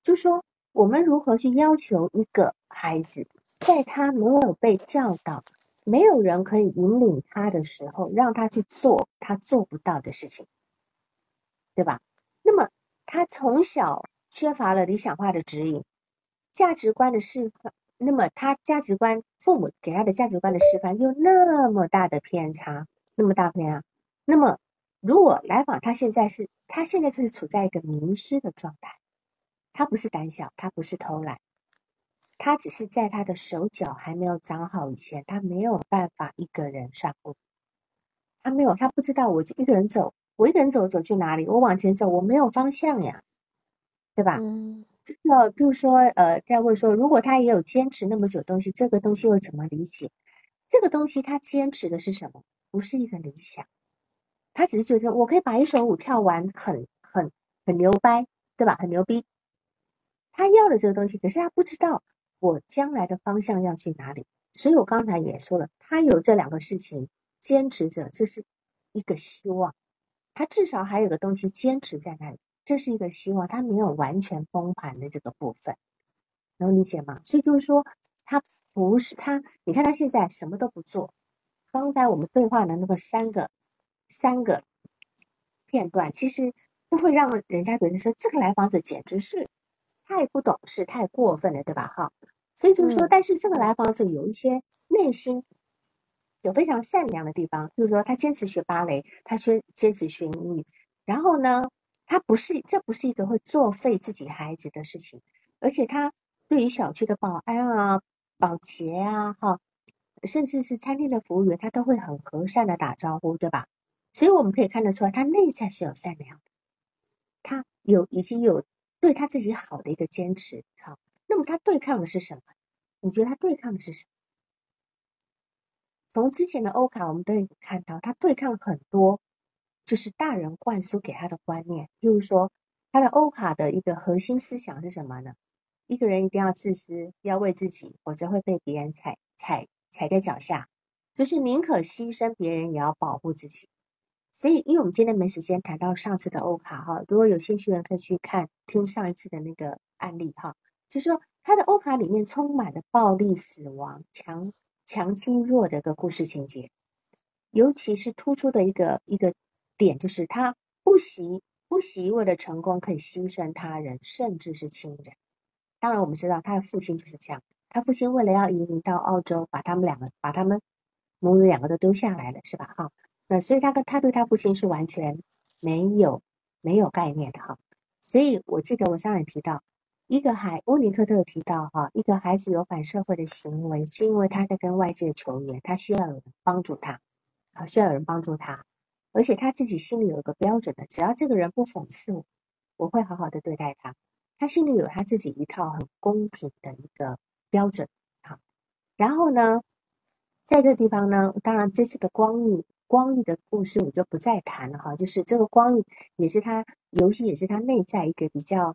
就说我们如何去要求一个孩子，在他没有被教导、没有人可以引领他的时候，让他去做他做不到的事情，对吧？那么他从小缺乏了理想化的指引、价值观的示范。那么他价值观，父母给他的价值观的示范又那么大的偏差，那么大偏差。那么如果来访他现在是，他现在就是处在一个迷失的状态。他不是胆小，他不是偷懒，他只是在他的手脚还没有长好以前，他没有办法一个人上路。他没有，他不知道我一个人走，我一个人走走去哪里？我往前走，我没有方向呀，对吧？嗯。这个，比如说，呃，再问说，如果他也有坚持那么久东西，这个东西又怎么理解？这个东西他坚持的是什么？不是一个理想，他只是觉得我可以把一首舞跳完，很很很牛掰，对吧？很牛逼。他要的这个东西，可是他不知道我将来的方向要去哪里。所以我刚才也说了，他有这两个事情坚持着，这是一个希望，他至少还有个东西坚持在那里。这是一个希望，他没有完全崩盘的这个部分，能理解吗？所以就是说，他不是他，你看他现在什么都不做。刚才我们对话的那个三个三个片段，其实都会让人家觉得说这个来访者简直是太不懂事、太过分了，对吧？哈，所以就是说，但是这个来访者有一些内心有非常善良的地方，就是说他坚持学芭蕾，他学坚持学英语，然后呢？他不是，这不是一个会作废自己孩子的事情，而且他对于小区的保安啊、保洁啊、哈，甚至是餐厅的服务员，他都会很和善的打招呼，对吧？所以我们可以看得出来，他内在是有善良，他有已经有对他自己好的一个坚持。好，那么他对抗的是什么？你觉得他对抗的是什么？从之前的欧卡，我们都可以看到，他对抗很多。就是大人灌输给他的观念，譬如说，他的欧卡的一个核心思想是什么呢？一个人一定要自私，要为自己，否则会被别人踩踩踩在脚下。就是宁可牺牲别人，也要保护自己。所以，因为我们今天没时间谈到上次的欧卡哈，如果有兴趣的人可以去看听上一次的那个案例哈。就是说，他的欧卡里面充满了暴力、死亡、强强欺弱的一个故事情节，尤其是突出的一个一个。点就是他不惜不惜为了成功可以牺牲他人，甚至是亲人。当然，我们知道他的父亲就是这样。他父亲为了要移民到澳洲，把他们两个把他们母女两个都丢下来了，是吧？哈，那所以他跟他对他父亲是完全没有没有概念的哈。所以我记得我上也提到，一个孩乌尼克特提到哈，一个孩子有反社会的行为，是因为他在跟外界求援，他需要有人帮助他，啊，需要有人帮助他。而且他自己心里有一个标准的，只要这个人不讽刺我，我会好好的对待他。他心里有他自己一套很公平的一个标准啊。然后呢，在这个地方呢，当然这次的光遇光遇的故事我就不再谈了哈。就是这个光遇也是他游戏，也是他内在一个比较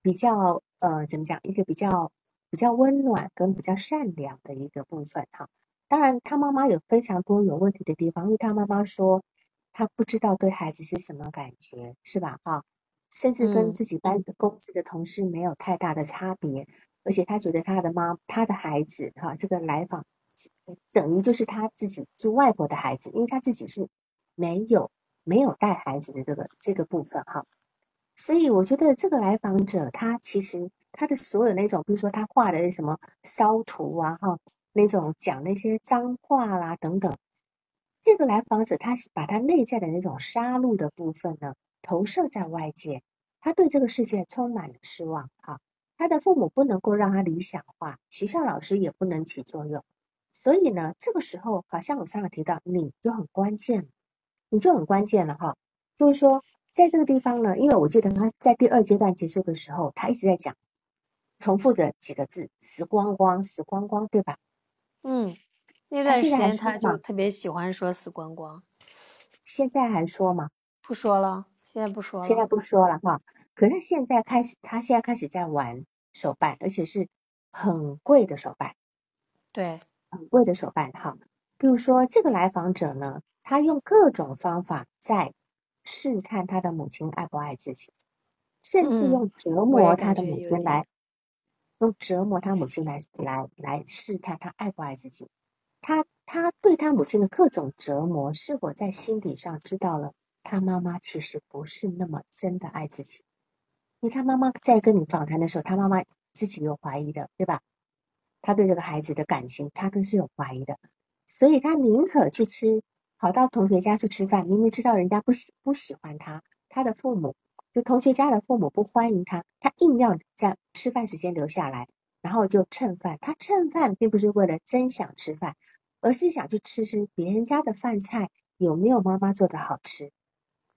比较呃怎么讲，一个比较比较温暖跟比较善良的一个部分哈。当然，他妈妈有非常多有问题的地方，因为他妈妈说他不知道对孩子是什么感觉，是吧？啊，甚至跟自己班的公司的同事没有太大的差别，而且他觉得他的妈，他的孩子，哈，这个来访等于就是他自己是外婆的孩子，因为他自己是没有没有带孩子的这个这个部分，哈。所以我觉得这个来访者他其实他的所有那种，比如说他画的什么骚图啊，哈。那种讲那些脏话啦等等，这个来访者他是把他内在的那种杀戮的部分呢投射在外界，他对这个世界充满了失望哈，他的父母不能够让他理想化，学校老师也不能起作用，所以呢，这个时候好像我上次提到你就很关键，你就很关键了哈，就是说在这个地方呢，因为我记得他在第二阶段结束的时候，他一直在讲重复的几个字“死光光，死光光”，对吧？嗯，那段时间他就特别喜欢说“死光光”，现在还说吗？不说了，现在不说了。现在不说了哈。可是现在开始，他现在开始在玩手办，而且是很贵的手办。对，很贵的手办哈。比如说这个来访者呢，他用各种方法在试探他的母亲爱不爱自己，甚至用折磨他的母亲来。用折磨他母亲来来来试探他爱不爱自己，他他对他母亲的各种折磨，是否在心底上知道了他妈妈其实不是那么真的爱自己？因为他妈妈在跟你访谈的时候，他妈妈自己有怀疑的，对吧？他对这个孩子的感情，他更是有怀疑的，所以他宁可去吃，跑到同学家去吃饭，明明知道人家不喜不喜欢他，他的父母。就同学家的父母不欢迎他，他硬要在吃饭时间留下来，然后就蹭饭。他蹭饭并不是为了真想吃饭，而是想去吃吃别人家的饭菜有没有妈妈做的好吃。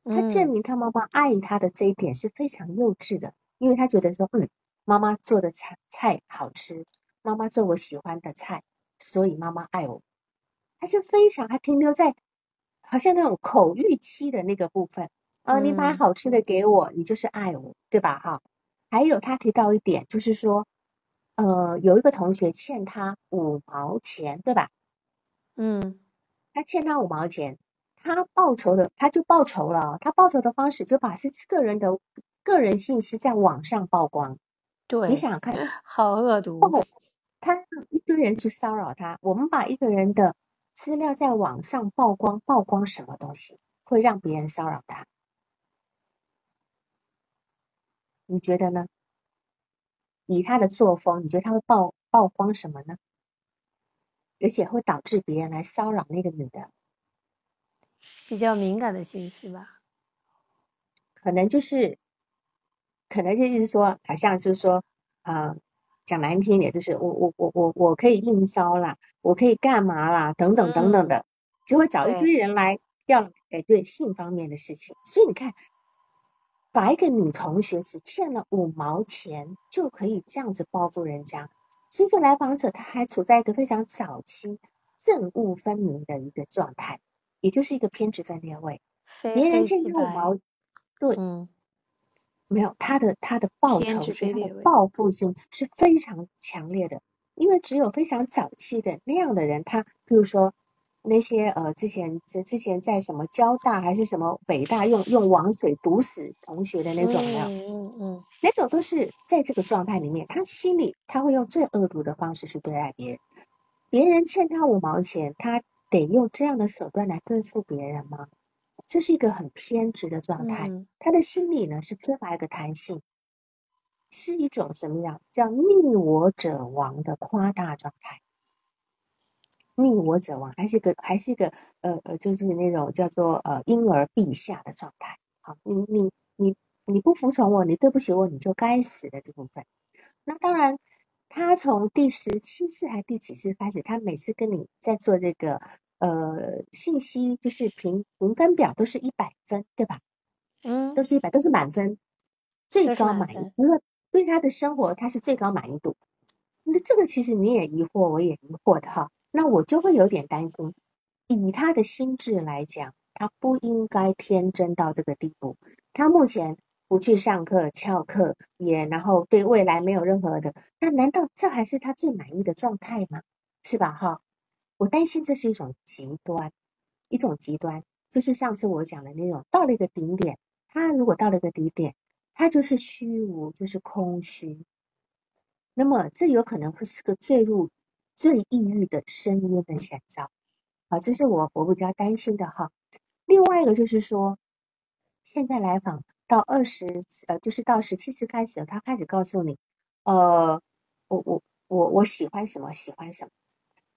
他证明他妈妈爱他的这一点是非常幼稚的，因为他觉得说，嗯，妈妈做的菜菜好吃，妈妈做我喜欢的菜，所以妈妈爱我。他是非常还停留在好像那种口欲期的那个部分。呃，你买好吃的给我，你就是爱我，对吧？哈，还有他提到一点，就是说，呃，有一个同学欠他五毛钱，对吧？嗯，他欠他五毛钱，他报仇的，他就报仇了。他报仇的方式就把是个人的个人信息在网上曝光。对，你想想看，好恶毒。他让一堆人去骚扰他，我们把一个人的资料在网上曝光，曝光什么东西会让别人骚扰他？你觉得呢？以他的作风，你觉得他会曝曝光什么呢？而且会导致别人来骚扰那个女的，比较敏感的信息吧？可能就是，可能就是说，好像就是说，啊，讲难听点，就是我我我我我可以硬招啦，我可以干嘛啦，等等等等的，就会找一堆人来要，哎，对性方面的事情。所以你看。把一个女同学只欠了五毛钱就可以这样子报复人家，所以这来访者他还处在一个非常早期憎恶分明的一个状态，也就是一个偏执分裂位。别人欠他五毛，对，没有他的他的报仇是他的报复心是非常强烈的，因为只有非常早期的那样的人，他比如说。那些呃，之前之之前在什么交大还是什么北大用用王水毒死同学的那种，没有？嗯嗯，那种都是在这个状态里面，他心里他会用最恶毒的方式去对待别人。别人欠他五毛钱，他得用这样的手段来对付别人吗？这是一个很偏执的状态。他的心理呢是缺乏一个弹性，是一种什么样叫逆我者亡的夸大状态。逆我者亡，还是个还是一个呃呃，就是那种叫做呃婴儿陛下的状态。好，你你你你不服从我，你对不起我，你就该死的这部分。那当然，他从第十七次还第几次开始，他每次跟你在做这个呃信息就是评评分表都是一百分，对吧？嗯，都是一百，都是满分，最高满意分，因为对他的生活他是最高满意度。那这个其实你也疑惑，我也疑惑的哈。那我就会有点担心，以他的心智来讲，他不应该天真到这个地步。他目前不去上课、翘课，也然后对未来没有任何的，那难道这还是他最满意的状态吗？是吧？哈，我担心这是一种极端，一种极端，就是上次我讲的那种，到了一个顶点，他如果到了一个顶点，他就是虚无，就是空虚。那么这有可能会是个坠入最抑郁的深渊的前兆，啊，这是我我比较担心的哈。另外一个就是说，现在来访到二十呃，就是到十七次开始，他开始告诉你，呃，我我我我喜欢什么，喜欢什么。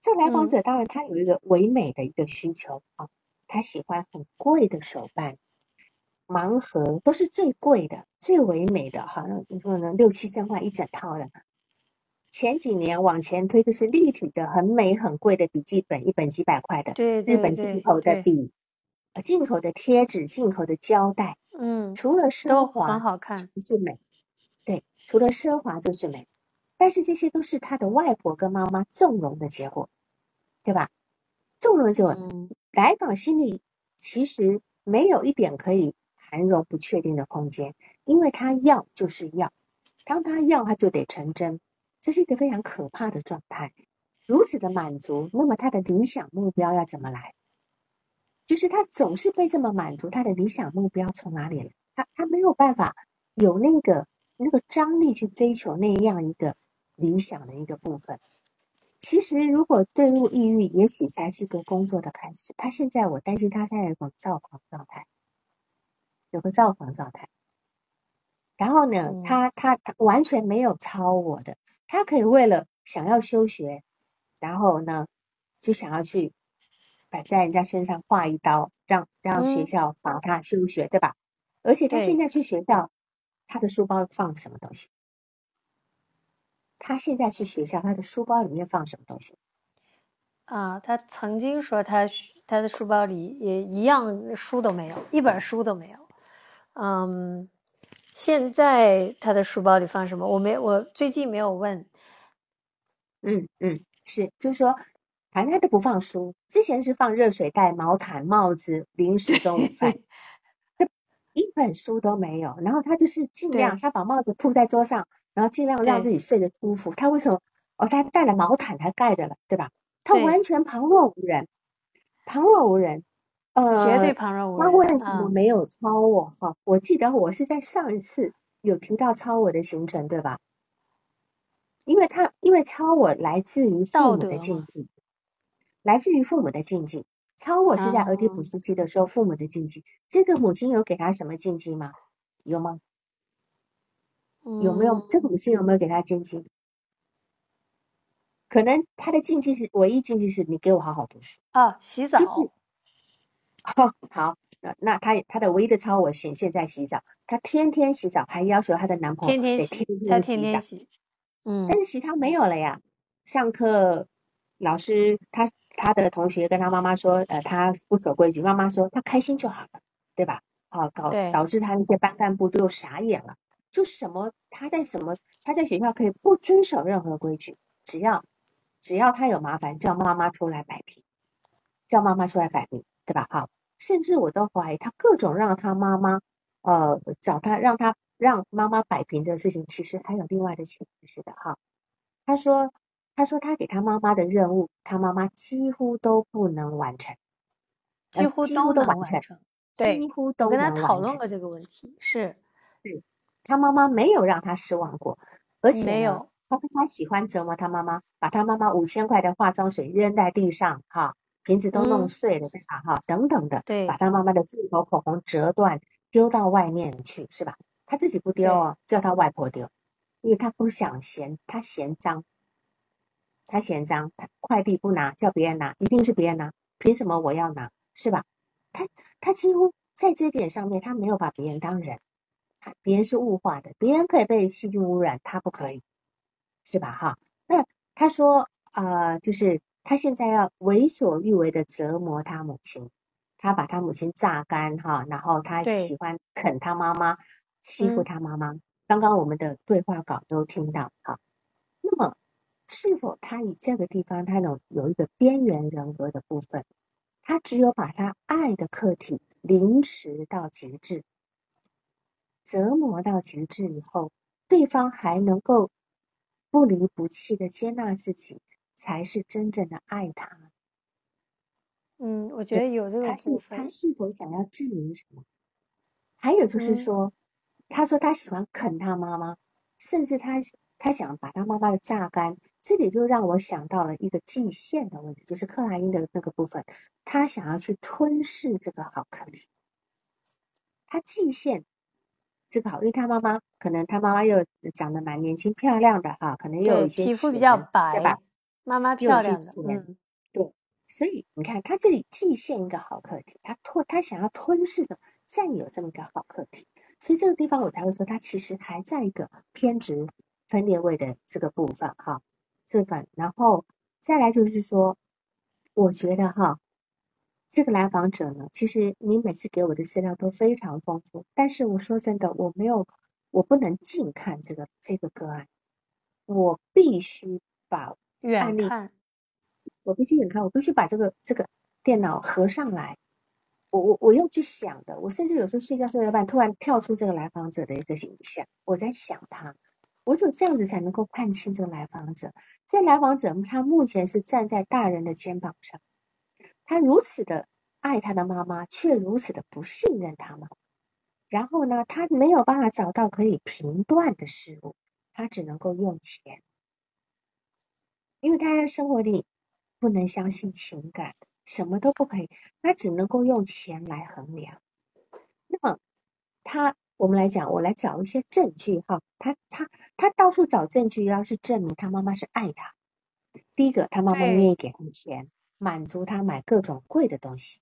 这来访嗯者当然他有一个唯美的一个需求啊，他喜欢很贵的手办。盲盒都是最贵的、最唯美的，好像你说呢，六七千块一整套的。前几年往前推，就是立体的、很美、很贵的笔记本，一本几百块的，对对日本进口的，笔，呃进口的贴纸、进口的胶带，嗯，除了奢都华很好看，就是美，对，除了奢华就是美。但是这些都是他的外婆跟妈妈纵容的结果，对吧？纵容就，嗯来访心里其实没有一点可以含容不确定的空间，因为他要就是要，当他要他就得成真，这是一个非常可怕的状态。如此的满足，那么他的理想目标要怎么来？就是他总是被这么满足，他的理想目标从哪里来？他他没有办法有那个那个张力去追求那样一个理想的一个部分。其实，如果坠入抑郁，也许才是个工作的开始。他现在，我担心他现在有个躁狂状态，有个躁狂状态。然后呢，嗯他他他完全没有超我的，他可以为了想要休学，然后呢，就想要去摆在人家身上划一刀，让让学嗯，校罚他休学，对吧？而且他现，在去学校，他的书包放什么东西？他现在去学校，他的书包里面放什么东西？啊，他曾经说他他的书包里也一样书都没有，一本书都没有。嗯，现在他的书包里放什么？我没，我最近没有问。嗯嗯，是，就是说，反正他都不放书，之前是放热水袋、毛毯、帽子、零食跟午饭，对一本书都没有。然后他就是尽量，他把帽子铺在桌上，然后尽量让自己睡得舒服。他为什么？哦，他带了毛毯，他盖的了，对吧？他，完全旁若无人，旁若无人。呃绝对呃，旁若无他人为什么啊。没有抄我？哈，我记得我是在上一次有提到抄我的行程，对吧？因为他因为抄我来自于父母的禁忌，来自于父母的禁忌。超我是在俄狄浦啊，斯期的时候，父母的禁忌。这个母亲有给他什么禁忌吗？有吗？有没有？这个嗯，母亲有没有给他禁忌？可能他的禁忌是唯一禁忌是你给我好好读书，啊，洗就是澡，好。那那他他的唯一的超我显现在洗澡，他天天洗澡，还要求她的男朋友得天天洗，天天洗澡。天天洗。但嗯是其他没有了呀。上课老师他他的同学跟他妈妈说，呃，他不守规矩，妈妈说他开心就好了，对吧？好，导对，导致他那些班干部就傻眼了，就什么他在什么他在学校可以不遵守任何规矩，只要只要他有麻烦，叫妈妈出来摆平，叫妈妈出来摆平，对吧？好，甚至我都怀疑他各种让他妈妈呃找他让他让妈妈摆平的事情，其实还有另外的潜意识的哈。他说，他说他给他妈妈的任务，他妈妈几乎都不能完成，呃，几乎都能都完成。几对，乎都我跟他能完成。讨论过这个问题，是对，他妈妈没有让他失望过，而且，没有，他他喜欢折磨他妈妈，把他妈妈五千块的化妆水扔在地上，哈，瓶子都弄嗯，碎了，对吧？哈，等等的，对把他妈妈的进口口红折断，丢到外面去，是吧？他自己不丢对，哦，叫他外婆丢，因为他不想嫌，他嫌脏。他嫌脏，他快递不拿，叫别人拿，一定是别人拿，凭什么我要拿，是吧？他他几乎在这点上面，他没有把别人当人，他别人是物化的，别人可以被细菌污染，他不可以，是吧？哈，那他说，呃，就是他现在要为所欲为的折磨他母亲，他把他母亲榨干哈，然后他喜欢啃他妈妈，欺负他妈妈。刚刚我们的对话稿都听到哈。是否他以这个地方他有有一个边缘人格的部分？他只有把他爱的客体凌迟到极致，折磨到极致以后，对方还能够不离不弃的接纳自己，才是真正的爱他。嗯，我觉得有这个他是他是否想要证明什么？还有就是说，他说他喜欢啃他妈妈，甚至他他想把他妈妈的榨干。这里就让我想到了一个蓟县的问题，就是克莱因的那个部分，他想要去吞噬这个好克体。他蓟县这个好，因为他妈妈可能他妈妈又长得蛮年轻漂亮的哈，可能又有一些皮肤比较白，对吧？妈妈漂亮的，嗯，对。所以你看，他这里蓟县一个好课题，他吞他想要吞噬的占有这么一个好课题，所以这个地方我才会说，他其实还在一个偏执分裂位的这个部分哈。这个，然后再来就是说，我觉得哈，这个来访者呢，其实你每次给我的资料都非常丰富，但是我说真的，我没有，我不能近看这个这个个案，我必须把远看，我必须远看，我必须把这个这个电脑合上来，我我我用去想的，我甚至有时候睡觉睡到一半，突然跳出这个来访者的一个形象，我在想他。我只有这样子才能够看清这个来访者。这来访者他目前是站在大人的肩膀上，他如此的爱他的妈妈，却如此的不信任他们。然后呢，他没有办法找到可以评断的事物，他只能够用钱，因为他在生活里不能相信情感，什么都不可以，他只能够用钱来衡量。那么他。我们来讲，我来找一些证据哈。他他他到处找证据，要去证明他妈妈是爱他。第一个，他妈妈愿意给他钱，满足他买各种贵的东西，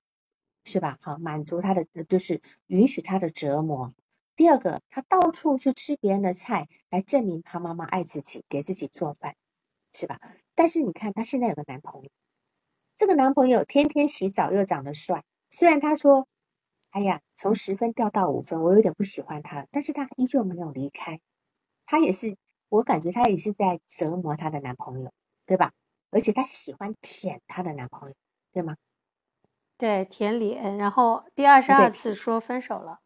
是吧？好，满足他的就是允许他的折磨。第二个，他到处去吃别人的菜，来证明他妈妈爱自己，给自己做饭，是吧？但是你看，他现在有个男朋友，这个男朋友天天洗澡，又长得帅，虽然他说。哎呀，从十分掉到五分，我有点不喜欢他，但是他依旧没有离开。他也是，我感觉他也是在折磨他的男朋友，对吧？而且他喜欢舔他的男朋友，对吗？对，舔脸，然后第二十二次说分手了。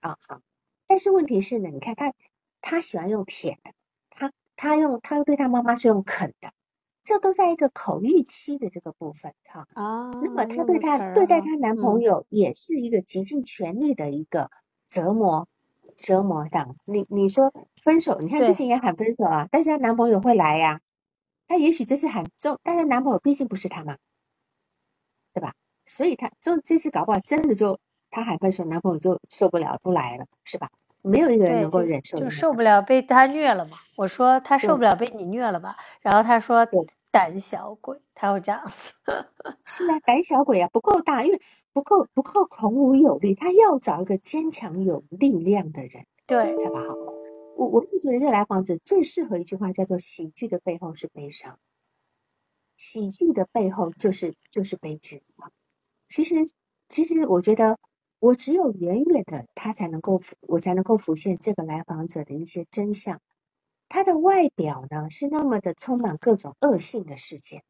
啊，好。但是问题是呢，你看他，他喜欢用舔的，他他用他对他妈妈是用啃的。这都在一个口欲期的这个部分哈，啊，那么她对她对待她男朋友也是一个极尽全力的一个折磨，折磨上。你你说分手，你看之前也喊分手啊，但是她男朋友会来呀，她也许这次喊重，但是男朋友毕竟不是她嘛，对吧？所以她就这次搞不好真的就她喊分手，男朋友就受不了不来了，是吧？没有一个人能够忍受，就受不了被他虐了嘛。我说他受不了被你虐了吧，然后他说胆小鬼，他会这样子。是啊，胆小鬼啊，不够大，因为不够不够孔武有力，他要找一个坚强有力量的人，对，好不好？我我是觉得这个来访者最适合一句话叫做“喜剧的背后是悲伤，喜剧的背后就是就是悲剧啊”。其实其实我觉得。我只有远远的他才能够，我才能够浮现这个来访者的一些真相。他的外表呢是那么的充满各种恶性的事件，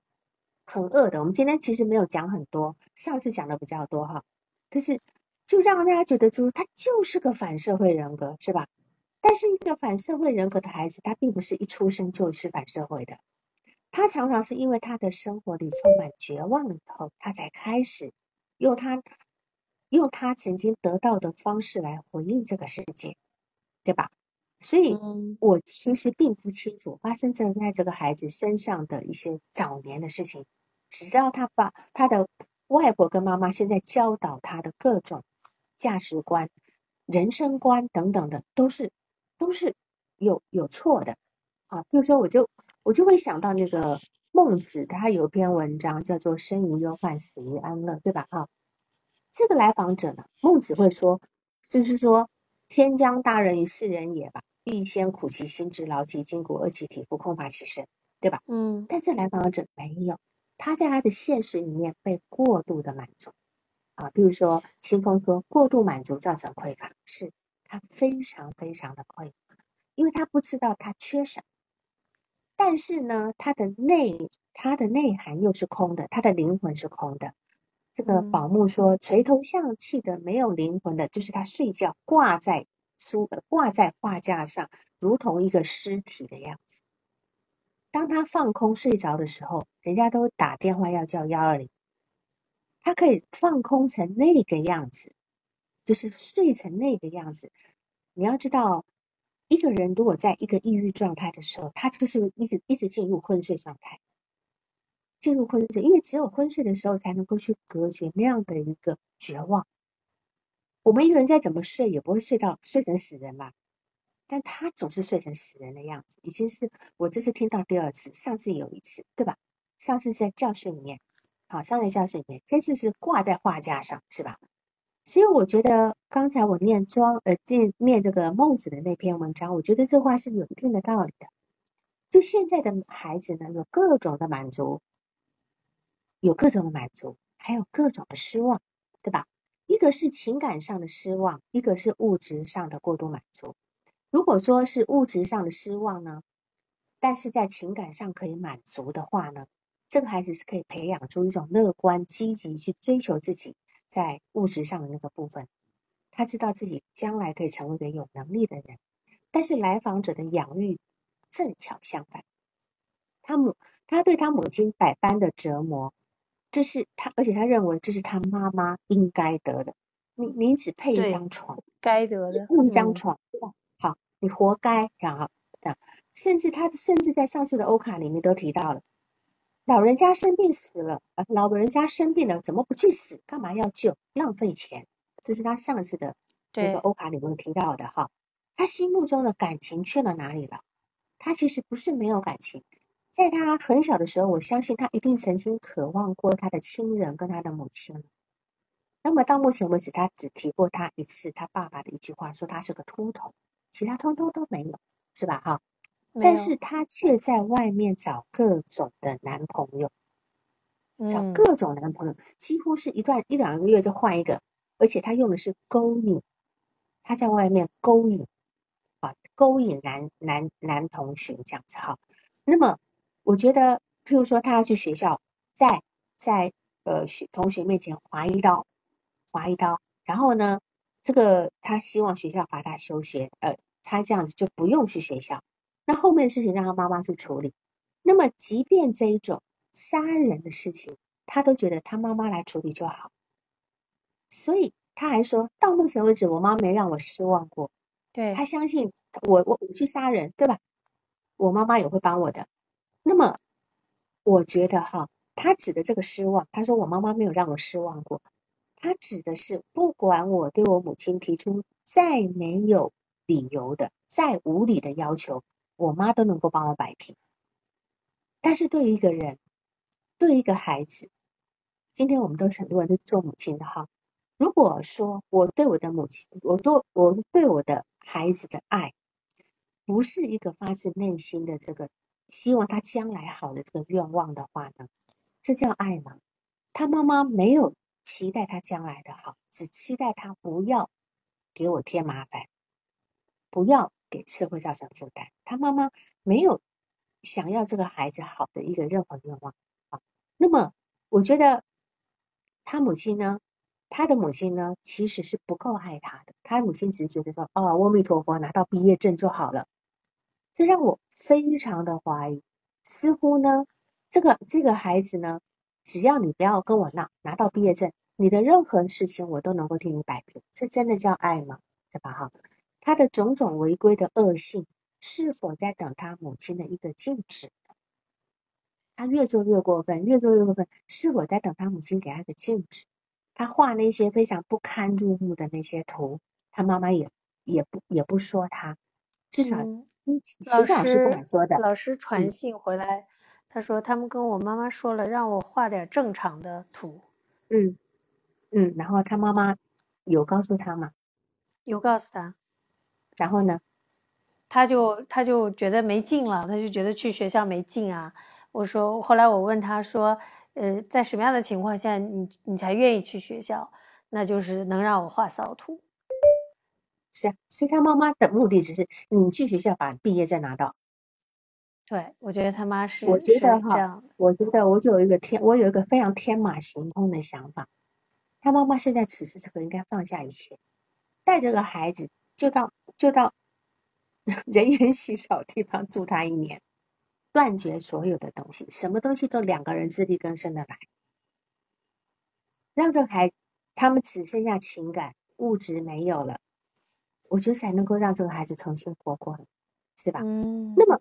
很恶的。我们今天其实没有讲很多，上次讲的比较多哈。可是就让大家觉得，就是他就是个反社会人格，是吧？但是一个反社会人格的孩子，他并不是一出生就是反社会的，他常常是因为他的生活里充满绝望以后，他才开始用他。用他曾经得到的方式来回应这个世界，对吧？所以，我其实并不清楚发生在在这个孩子身上的一些早年的事情，直到他把他的外婆跟妈妈现在教导他的各种价值观、人生观等等的，都是都是有有错的啊。比如说，我就我就会想到那个孟子，他有篇文章叫做“生于忧患，死于安乐”，对吧？啊。这个来访者呢，孟子会说，就是说，天将大任于斯人也吧，必先苦其心志，劳其筋骨，饿其体肤，空乏其身，对吧？嗯。但这来访者没有，他在他的现实里面被过度的满足啊，比如说清风说过度满足造成匮乏，是他非常非常的匮乏，因为他不知道他缺什么，但是呢，他的内他的内涵又是空的，他的灵魂是空的。这个宝木说垂头丧气的没有灵魂的，就是他睡觉挂在书挂在画架上，如同一个尸体的样子。当他放空睡着的时候，人家都打电话要叫幺二零，他可以放空成那个样子，就是睡成那个样子。你要知道，一个人如果在一个抑郁状态的时候，他就是一直一直进入昏睡状态，进入昏睡，因为只有昏睡的时候才能够去隔绝那样的一个绝望。我们一个人再怎么睡，也不会睡到睡成死人吧。但他总是睡成死人的样子，已经是我这次听到第二次，上次有一次，对吧？上次是在教室里面，好，上在教室里面，这次是挂在画架上，是吧？所以我觉得刚才我念庄呃念念这个孟子的那篇文章，我觉得这话是有一定的道理的。就现在的孩子呢，有各种的满足，有各种的满足，还有各种的失望，对吧？一个是情感上的失望，一个是物质上的过度满足。如果说是物质上的失望呢，但是在情感上可以满足的话呢，这个孩子是可以培养出一种乐观、积极去追求自己在物质上的那个部分。他知道自己将来可以成为一个有能力的人。但是来访者的养育正巧相反，他母他对他母亲百般的折磨，这是他，而且他认为这是他妈妈应该得的。你你只配一张床，该得的，一张床，对吧？你活该，然后的，甚至他甚至在上次的欧卡里面都提到了，老人家生病死了，呃，老人家生病了怎么不去死？干嘛要救？浪费钱，这是他上次的那个欧卡里面提到的哈。他心目中的感情去了哪里了？他其实不是没有感情，在他很小的时候，我相信他一定曾经渴望过他的亲人跟他的母亲。那么到目前为止，他只提过他一次他爸爸的一句话，说他是个秃头。其他通通都没有，是吧？哈，但是他却在外面找各种的男朋友，找各种男朋友，几乎是一段一两个月就换一个，而且他用的是勾引，他在外面勾引，啊，勾引男男男同学这样子哈。那么，我觉得，譬如说，他要去学校，在在呃学同学面前划一刀，划一刀，然后呢？这个他希望学校罚他休学，呃，他这样子就不用去学校。那后面的事情让他妈妈去处理。那么，即便这一种杀人的事情，他都觉得他妈妈来处理就好。所以他还说到目前为止，我妈没让我失望过。对他相信我，我我去杀人，对吧？我妈妈也会帮我的。那么，我觉得哈，他指的这个失望，他说我妈妈没有让我失望过。他指的是，不管我对我母亲提出再没有理由的、再无理的要求，我妈都能够帮我摆平。但是对于一个人，对一个孩子，今天我们都是很多人都做母亲的哈。如果说我对我的母亲，我对我对我的孩子的爱，不是一个发自内心的这个希望他将来好的这个愿望的话呢，这叫爱吗？他妈妈没有。期待他将来的好，只期待他不要给我添麻烦，不要给社会造成负担。他妈妈没有想要这个孩子好的一个任何愿望啊。那么，我觉得他母亲呢，他的母亲呢，其实是不够爱他的。他母亲只觉得说：“哦，阿弥陀佛，拿到毕业证就好了。”这让我非常的怀疑，似乎呢，这个这个孩子呢。只要你不要跟我闹，拿到毕业证，你的任何事情我都能够替你摆平。这真的叫爱吗？对吧？哈，他的种种违规的恶性，是否在等他母亲的一个禁止？他越做越过分，越做越过分，是否在等他母亲给他的禁止？他画那些非常不堪入目的那些图，他妈妈也也不也不说他，至少学校老师不敢说的。老师传信回来。他说：“他们跟我妈妈说了，让我画点正常的图。”嗯嗯，然后他妈妈有告诉他吗？有告诉他。然后呢？他就他就觉得没劲了，他就觉得去学校没劲啊。我说，后来我问他说：“呃，在什么样的情况下你你才愿意去学校？那就是能让我画骚图。是啊，所以他妈妈的目的只是你去学校把毕业证拿到。对，我觉得他妈是，我觉得哈，我觉得我就有一个天，我有一个非常天马行空的想法。他妈妈现在此时此刻应该放下一切，带着个孩子就到就到 人烟稀少地方住他一年，断绝所有的东西，什么东西都两个人自力更生的来，让这个孩他们只剩下情感，物质没有了，我觉得才能够让这个孩子重新活过来，是吧？嗯。那么。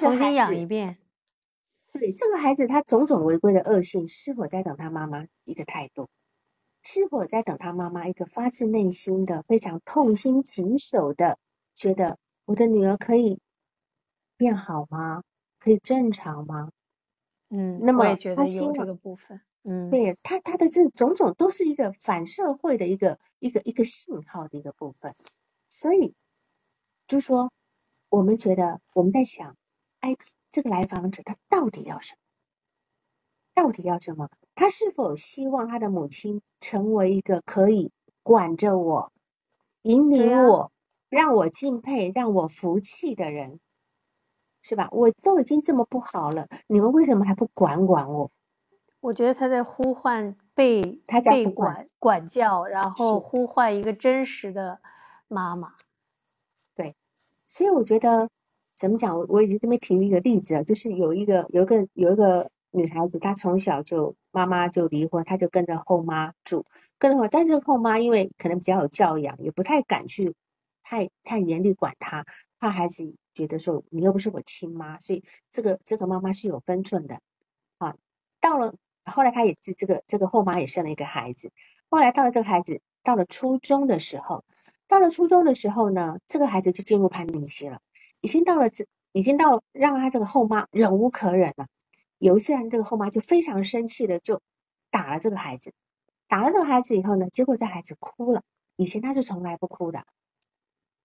重新养一遍，对这个孩子，他种种违规的恶性，是否在等他妈妈一个态度？是否在等他妈妈一个发自内心的、非常痛心疾首的，觉得我的女儿可以变好吗？可以正常吗？嗯，那么他心这个部分，嗯，对他他的这种种都是一个反社会的一个一个一个信号的一个部分，所以就说我们觉得我们在想。哎，这个来访者他到底要什么？到底要什么？他是否希望他的母亲成为一个可以管着我、引领我、让我敬佩、让我服气的人，是吧？我都已经这么不好了，你们为什么还不管管我？我觉得他在呼唤被他被管管教，然后呼唤一个真实的妈妈。对，所以我觉得。怎么讲？我我已经这边提一个例子了，就是有一个有一个有一个女孩子，她从小就妈妈就离婚，她就跟着后妈住，跟着后，但是后妈因为可能比较有教养，也不太敢去太太严厉管她，怕孩子觉得说你又不是我亲妈，所以这个这个妈妈是有分寸的啊。到了后来，她也这这个这个后妈也生了一个孩子，后来到了这个孩子到了初中的时候，到了初中的时候呢，这个孩子就进入叛逆期了。已经到了这，已经到让他这个后妈忍无可忍了。有一次，这个后妈就非常生气的就打了这个孩子。打了这个孩子以后呢，结果这孩子哭了。以前他是从来不哭的，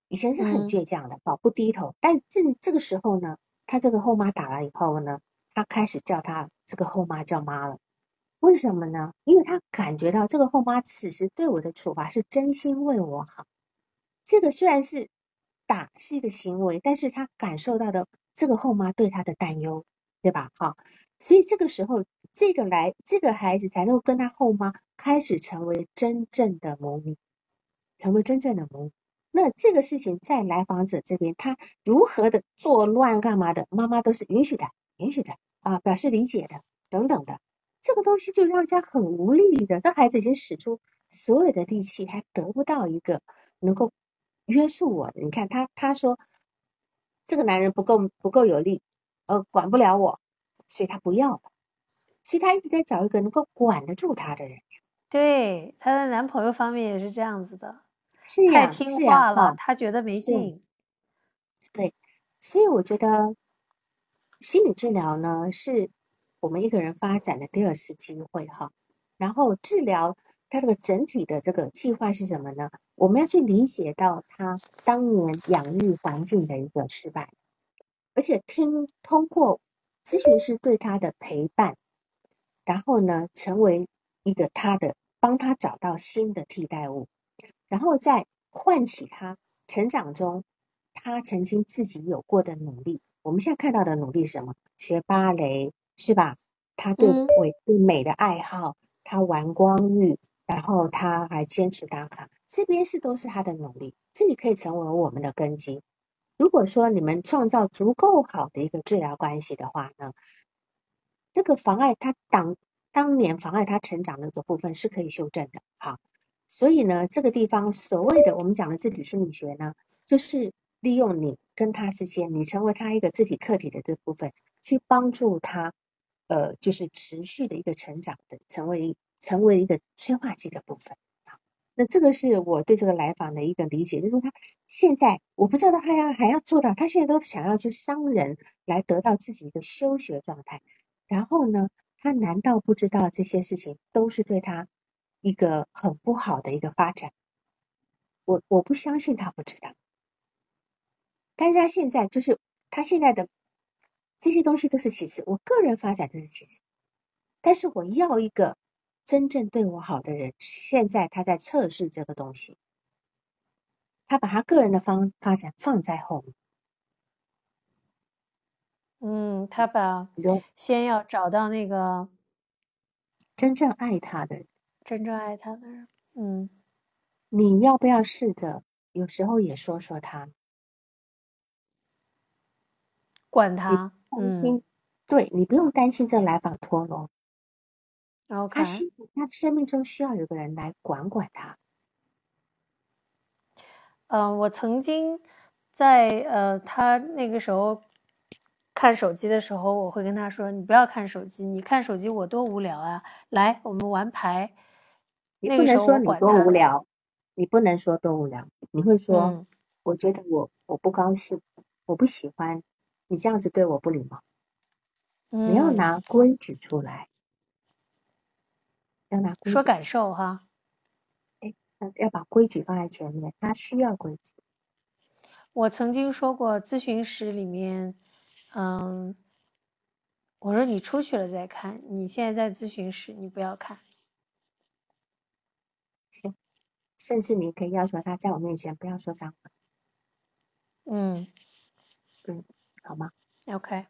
以前是很倔强的，保不低头。但这这个时候呢，他这个后妈打了以后呢，他开始叫他这个后妈叫妈了。为什么呢？因为他感觉到这个后妈此时对我的处罚是真心为我好。这个虽然是。打是一个行为，但是他感受到的这个后妈对他的担忧，对吧？好，所以这个时候，这个来这个孩子才能跟他后妈开始成为真正的母女，成为真正的母女。那这个事情在来访者这边，他如何的作乱干嘛的，妈妈都是允许的，允许的啊，表示理解的等等的。这个东西就让人家很无力的，这孩子已经使出所有的力气，还得不到一个能够。约束我，你看他，他说这个男人不够不够有力，呃，管不了我，所以他不要了，所以他一直在找一个能够管得住他的人。对，她的男朋友方面也是这样子的，是太听话了，他觉得没劲。对，所以我觉得心理治疗呢，是我们一个人发展的第二次机会哈，然后治疗。他这个整体的这个计划是什么呢？我们要去理解到他当年养育环境的一个失败，而且听通过咨询师对他的陪伴，然后呢，成为一个他的帮他找到新的替代物，然后再唤起他成长中他曾经自己有过的努力。我们现在看到的努力是什么？学芭蕾是吧？他对美对美的爱好，他玩光浴。然后他还坚持打卡，这边是都是他的努力，这里可以成为我们的根基。如果说你们创造足够好的一个治疗关系的话呢，这个妨碍他当当年妨碍他成长的那个部分是可以修正的。好，所以呢，这个地方所谓的我们讲的自体心理学呢，就是利用你跟他之间，你成为他一个自体客体的这部分，去帮助他，呃，就是持续的一个成长的，成为。成为一个催化剂的部分啊，那这个是我对这个来访的一个理解，就是说他现在我不知道他还要还要做到，他现在都想要去伤人来得到自己一个休学状态，然后呢，他难道不知道这些事情都是对他一个很不好的一个发展？我我不相信他不知道，但是他现在就是他现在的这些东西都是其次，我个人发展都是其次。但是我要一个真正对我好的人。现在他在测试这个东西，他把他个人的方发展放在后面。嗯，他把先要找到那个真正爱他的人，真正爱他的人。嗯，你要不要试着有时候也说说他？管他，担心，对你不用担心这来访陀他需他生命中需要有个人来管管他。嗯，我曾经在呃，他那个时候看手机的时候，我会跟他说：“你不要看手机，你看手机我多无聊啊！来，我们玩牌。”你不能说你多无聊，你不能说多无聊，你会说：“我觉得我我不高兴，我不喜欢。”你这样子对我不礼貌，你要拿规矩出来，要拿说感受哈。哎，要把规矩放在前面，他需要规矩。我曾经说过，咨询室里面，嗯，我说你出去了再看，你现在在咨询室，你不要看。行，甚至你可以要求他在我面前不要说脏话。嗯，嗯。好吗？OK，嗯，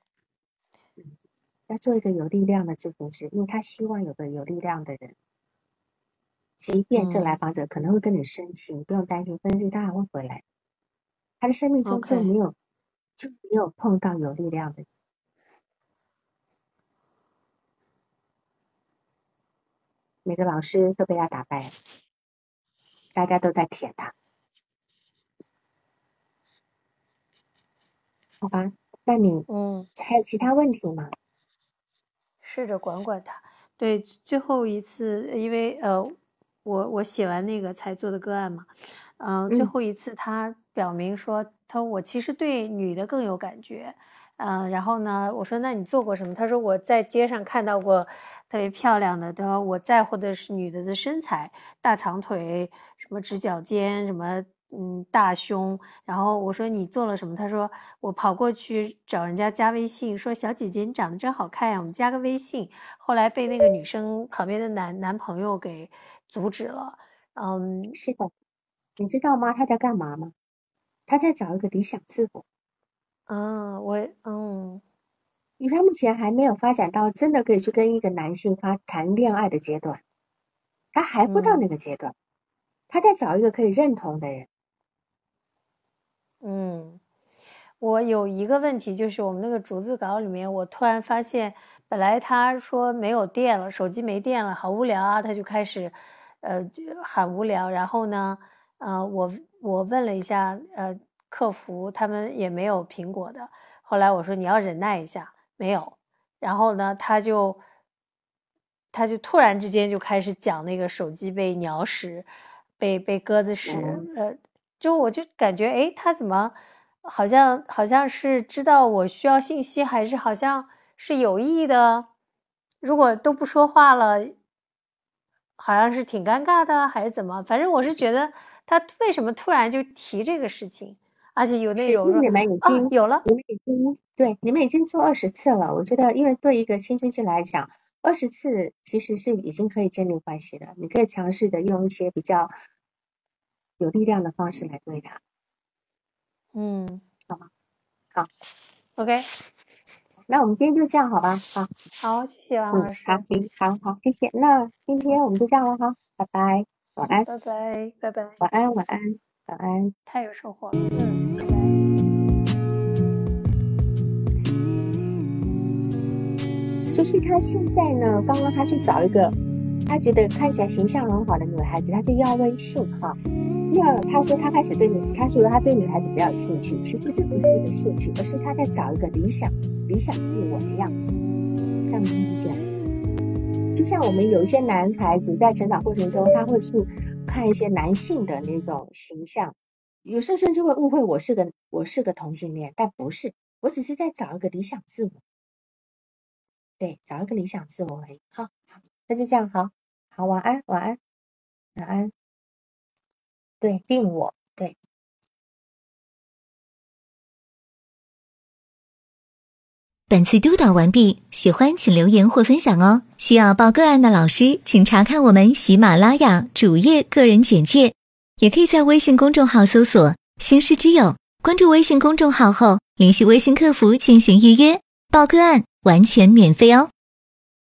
要做一个有力量的咨询师，因为他希望有个有力量的人，即便这来访者可能会跟你生气，你不用担心，分析他还会回来。他的生命中就没有就没有碰到有力量的，每个老师都被他打败了，大家都在舔他，好吧？那你嗯，还有其他问题吗？试着管管他。对，最后一次，因为呃，我我写完那个才做的个案嘛，嗯，最后一次他表明说，他我其实对女的更有感觉，嗯，然后呢，我说那你做过什么？他说我在街上看到过特别漂亮的，他说我在乎的是女的的身材，大长腿，什么直角肩，什么。嗯，大胸。然后我说你做了什么？他说我跑过去找人家加微信，说小姐姐你长得真好看呀，我们加个微信。后来被那个女生旁边的男男朋友给阻止了。嗯，是的，你知道吗？他在干嘛吗？他在找一个理想自我。嗯，我嗯，因为他目前还没有发展到真的可以去跟一个男性发谈恋爱的阶段，他还不到那个阶段，他在找一个可以认同的人。嗯，我有一个问题，就是我们那个逐字稿里面，我突然发现，本来他说没有电了，手机没电了，好无聊啊，他就开始，呃，喊无聊。然后呢，呃，我我问了一下，呃，客服他们也没有苹果的。后来我说你要忍耐一下，没有。然后呢，他就他就突然之间就开始讲那个手机被鸟屎，被被鸽子屎，呃。就我就感觉，哎，他怎么好像好像是知道我需要信息，还是好像是有意的？如果都不说话了，好像是挺尴尬的，还是怎么？反正我是觉得他为什么突然就提这个事情，而且有那种说你们已经有了，你们已经对你们已经做二十次了。我觉得，因为对一个青春期来讲，二十次其实是已经可以建立关系的。你可以尝试的用一些比较。有力量的方式来对他，嗯，好吗？好，OK，那我们今天就这样，好吧？好，好，谢谢王老师。好，行，好好，谢谢。那今天我们就这样了哈，拜拜，晚安，拜拜，拜拜，晚安，晚安，晚安。太有收获了，嗯，拜拜。就是他现在呢，刚刚他去找一个。他觉得看起来形象很好的女孩子，他就要微信哈。那他说他开始对女，他说他对女孩子比较有兴趣。其实这不是一个兴趣，而是他在找一个理想、理想自我的样子。这样理解就像我们有一些男孩子在成长过程中，他会去看一些男性的那种形象，有时候甚至会误会我是个我是个同性恋，但不是，我只是在找一个理想自我。对，找一个理想自我而已。好，好，那就这样好。好，晚安，晚安，晚安。对，定我，对。本次督导完毕，喜欢请留言或分享哦。需要报个案的老师，请查看我们喜马拉雅主页个人简介，也可以在微信公众号搜索“星师之友”，关注微信公众号后联系微信客服进行预约，报个案完全免费哦。